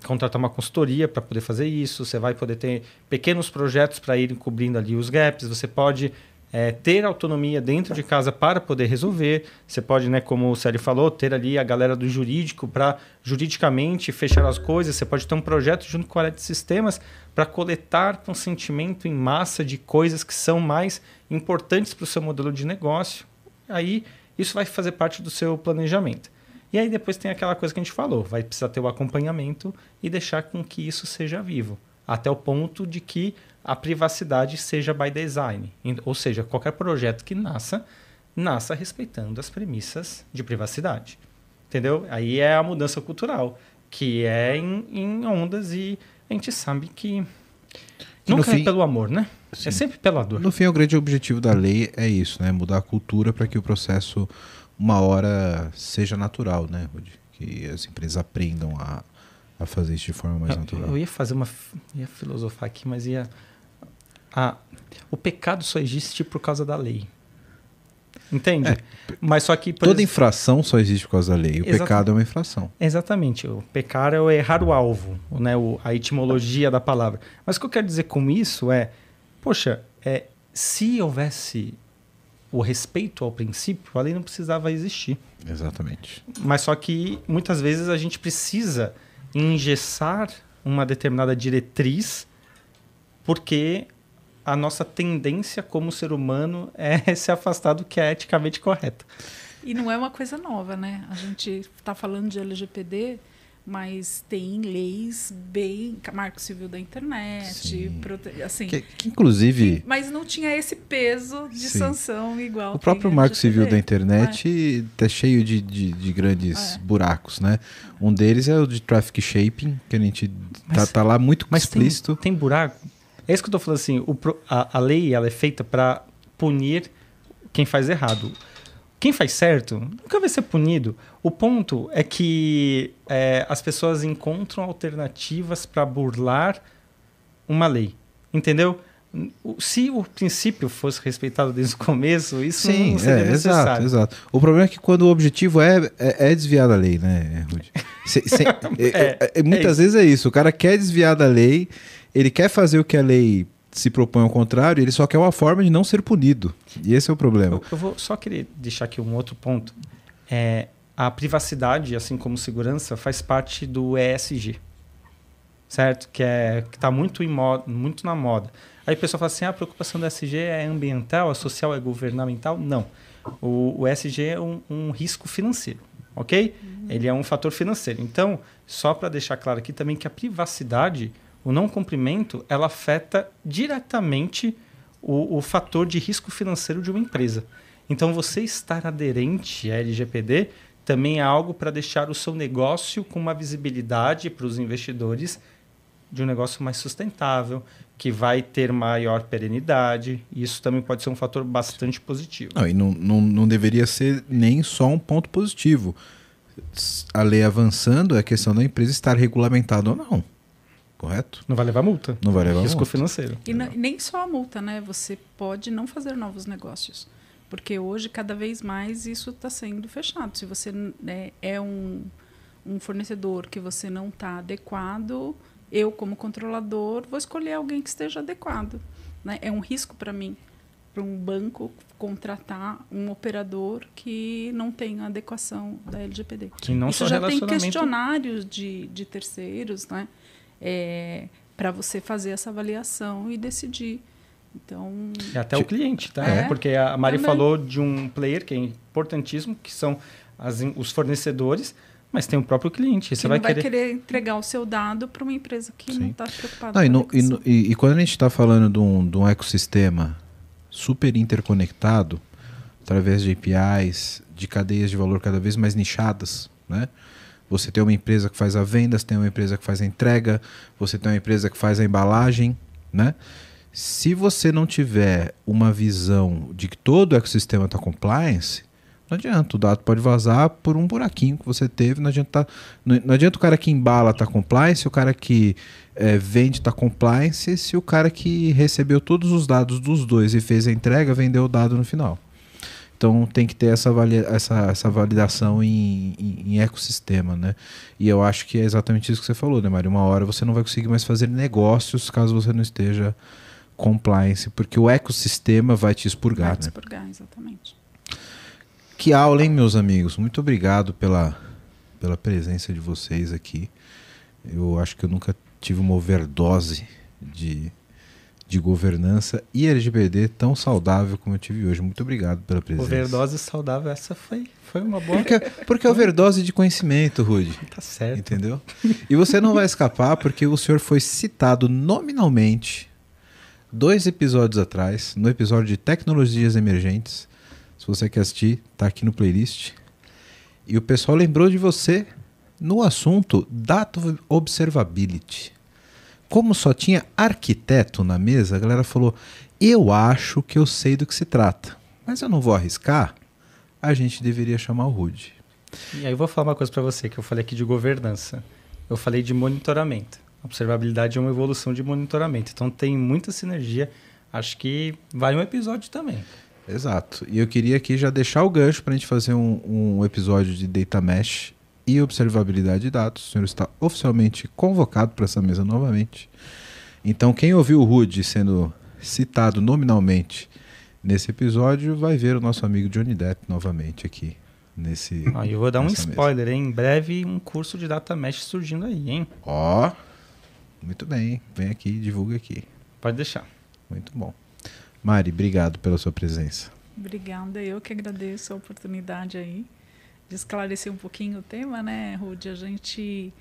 contratar uma consultoria para poder fazer isso, você vai poder ter pequenos projetos para ir cobrindo ali os gaps, você pode é, ter autonomia dentro de casa para poder resolver, você pode, né, como o Sérgio falou, ter ali a galera do jurídico para juridicamente fechar as coisas, você pode ter um projeto junto com a área de sistemas para coletar consentimento em massa de coisas que são mais importantes para o seu modelo de negócio. Aí isso vai fazer parte do seu planejamento. E aí depois tem aquela coisa que a gente falou, vai precisar ter o acompanhamento e deixar com que isso seja vivo, até o ponto de que a privacidade seja by design, ou seja, qualquer projeto que nasça, nasça respeitando as premissas de privacidade. Entendeu? Aí é a mudança cultural, que é em, em ondas e a gente sabe que no nunca fim- é pelo amor, né? Sim. É sempre pela dor. No fim, o grande objetivo da lei é isso, né? Mudar a cultura para que o processo, uma hora, seja natural, né, Rudi? Que as empresas aprendam a, a fazer isso de forma mais Eu- natural. Eu ia fazer uma. ia filosofar aqui, mas ia. Ah, o pecado só existe por causa da lei. Entende? É, mas só que. Toda exemplo- infração só existe por causa da lei. O Exatamente. pecado é uma infração. Exatamente. O pecar é o errar o alvo, né, o- a etimologia da palavra. Mas o que eu quero dizer com isso é, poxa, é, se houvesse o respeito ao princípio, a lei não precisava existir. Exatamente. Mas só que muitas vezes a gente precisa engessar uma determinada diretriz porque a nossa tendência como ser humano é se afastar do que é eticamente correto. E não é uma coisa nova, né? A gente está falando de LGPD, mas tem leis bem. Marco Civil da Internet, prote- assim. Que, que, inclusive, Mas não tinha esse peso de Sim. sanção igual. o próprio tem Marco Civil da internet tá cheio de, de, de grandes É. buracos, né? Um deles é o de traffic shaping, que a gente tá, Mas- tá lá muito Mas tem, explícito. tem buraco. É isso que eu tô falando assim, o a, a lei ela é feita para punir quem faz errado. Quem faz certo nunca vai ser punido. O ponto é que é, as pessoas encontram alternativas para burlar uma lei. Entendeu? Se o princípio fosse respeitado desde o começo, isso Sim, não seria é, necessário. exato, exato. O problema é que quando o objetivo é, é, é desviar da lei, né, Rudi? Se- se- é- é- é- muitas isso. vezes é isso. O cara quer desviar da lei, ele quer fazer o que a lei se propõe ao contrário, ele só quer uma forma de não ser punido. E esse é o problema. Eu, eu vou só querer deixar aqui um outro ponto. É, a privacidade, assim como segurança, faz parte do ESG, certo? Que é que está muito em moda, muito na moda. Aí o pessoal fala assim: ah, a preocupação do ESG é ambiental, a social é governamental? Não. O, o ESG é um, um risco financeiro, ok? Ele é um fator financeiro. Então, só para deixar claro aqui também que a privacidade, o não cumprimento, ela afeta diretamente o, o fator de risco financeiro de uma empresa. Então, você estar aderente à LGPD também é algo para deixar o seu negócio com uma visibilidade para os investidores de um negócio mais sustentável, que vai ter maior perenidade. Isso também pode ser um fator bastante positivo. Não, e não, não, não deveria ser nem só um ponto positivo. A lei avançando é a questão da empresa estar regulamentada ou não. Correto? Não vai levar multa. Não vai levar Risco multa. financeiro. E n- nem só a multa, né? Você pode não fazer novos negócios. Porque hoje, cada vez mais, isso está sendo fechado. Se você né, é um, um fornecedor que você não está adequado, eu, como controlador, vou escolher alguém que esteja adequado. Né? É um risco para mim, para um banco contratar um operador que não tem adequação da LGPD. Que não Isso já tem questionários de, de terceiros, né? Para você fazer essa avaliação e decidir. Então, E até o cliente, tá? É, Porque a Mari também. falou de um player que é importantíssimo, que são as os fornecedores, mas tem o próprio cliente. que Você não vai, vai querer... querer entregar o seu dado para uma empresa que não Sim. está preocupada Não, e, com e no- e- e quando a gente está falando de um, de um ecossistema super interconectado, através de APIs, de cadeias de valor cada vez mais nichadas, né? Você tem uma empresa que faz a venda, você tem uma empresa que faz a entrega, você tem uma empresa que faz a embalagem, né? Se você não tiver uma visão de que todo o ecossistema está compliance, não adianta, o dado pode vazar por um buraquinho que você teve, não adianta, não, não adianta o cara que embala tá compliance, o cara que eh, vende tá compliance, se o cara que recebeu todos os dados dos dois e fez a entrega vendeu o dado no final. Então tem que ter essa, essa, essa validação em, em- em ecossistema, né? E eu acho que é exatamente isso que você falou, né, Mário? Uma hora você não vai conseguir mais fazer negócios caso você não esteja compliance, porque o ecossistema vai te expurgar, Vai né? expurgar, exatamente. Que aula, hein, meus amigos? Muito obrigado pela, pela presença de vocês aqui. Eu acho que eu nunca tive uma overdose de, de governança e LGBT tão saudável como eu tive hoje. Muito obrigado pela presença. Overdose saudável, essa foi, foi uma boa. Porque, porque é overdose de conhecimento, Rude. Tá certo. Entendeu? E você não vai escapar porque o senhor foi citado nominalmente dois episódios atrás, no episódio de Tecnologias Emergentes. Se você quer assistir, tá aqui no playlist. E o pessoal lembrou de você no assunto Data Observability. Como só tinha arquiteto na mesa, a galera falou: Eu acho que eu sei do que se trata, mas eu não vou arriscar. A gente deveria chamar o Rude. E aí eu vou falar uma coisa para você que eu falei aqui de governança. Eu falei de monitoramento. Observabilidade é uma evolução de monitoramento. Então tem muita sinergia. Acho que vai um episódio também. Exato. E eu queria aqui já deixar o gancho para a gente fazer um, um episódio de Data Mesh e observabilidade de dados. O senhor está oficialmente convocado para essa mesa novamente. Então, quem ouviu o Rude sendo citado nominalmente nesse episódio vai ver o nosso amigo Johnny Depp novamente aqui nesse. Ah, eu vou dar um mesa. spoiler, hein? Em breve um curso de data mesh surgindo aí, hein? Ó, muito bem. Vem aqui, divulga aqui. Pode deixar. Muito bom. Mari, obrigado pela sua presença. Obrigada, eu que agradeço a oportunidade aí de esclarecer um pouquinho o tema, né, Rude? A gente,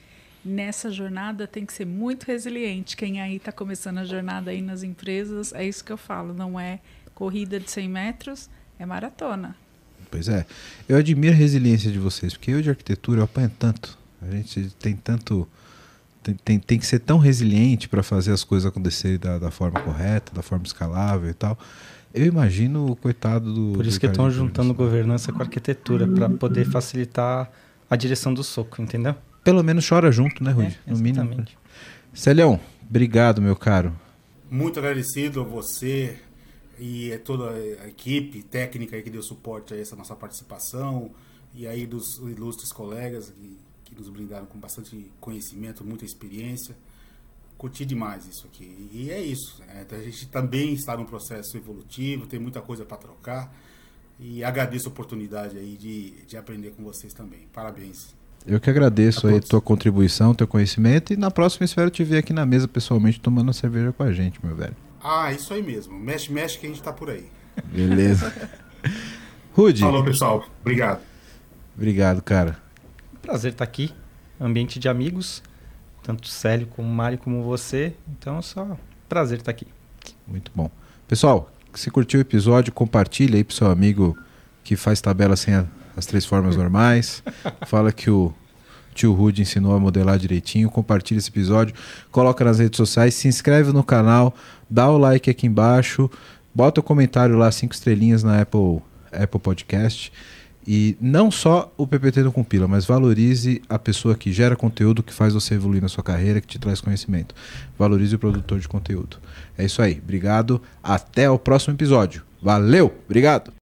nessa jornada, tem que ser muito resiliente. Quem aí está começando a jornada aí nas empresas, é isso que eu falo, não é corrida de 100 metros, é maratona. Pois é. Eu admiro a resiliência de vocês, porque eu de arquitetura eu apanho tanto. A gente tem tanto. Tem, tem, tem que ser tão resiliente para fazer as coisas acontecerem da, da forma correta, da forma escalável e tal. Eu imagino o coitado do. Por isso do que estão juntando governança com arquitetura para poder facilitar a direção do soco, entendeu? Pelo menos chora junto, né, Rui? É, no mínimo. Celhão, obrigado, meu caro. Muito agradecido a você e a toda a equipe técnica que deu suporte a essa nossa participação e aí dos ilustres colegas que, que nos brindaram com bastante conhecimento, muita experiência. Curti demais isso aqui. E é isso. né? A gente também está num processo evolutivo, tem muita coisa para trocar. E agradeço a oportunidade aí de, de aprender com vocês também. Parabéns. Eu que agradeço A aí todos. tua contribuição, teu conhecimento e na próxima espero te ver aqui na mesa pessoalmente tomando uma cerveja com a gente, meu velho. Ah, isso aí mesmo. Mexe, mexe que a gente está por aí. Beleza. Rude, Falou, pessoal. Obrigado. obrigado, cara. Prazer estar aqui. Ambiente de amigos. Tanto Célio como Mari como você. Então é só prazer estar aqui. Muito bom. Pessoal, se curtiu o episódio, compartilha aí pro seu amigo que faz tabela sem a- as três formas normais. Fala que o tio Rude ensinou a modelar direitinho. Compartilha esse episódio, coloca nas redes sociais, se inscreve no canal, dá o like aqui embaixo, bota o comentário lá, cinco estrelinhas na Apple, Apple Podcast. E não só o PPT não compila, mas valorize a pessoa que gera conteúdo, que faz você evoluir na sua carreira, que te traz conhecimento. Valorize o produtor de conteúdo. É isso aí. Obrigado. Até o próximo episódio. Valeu. Obrigado.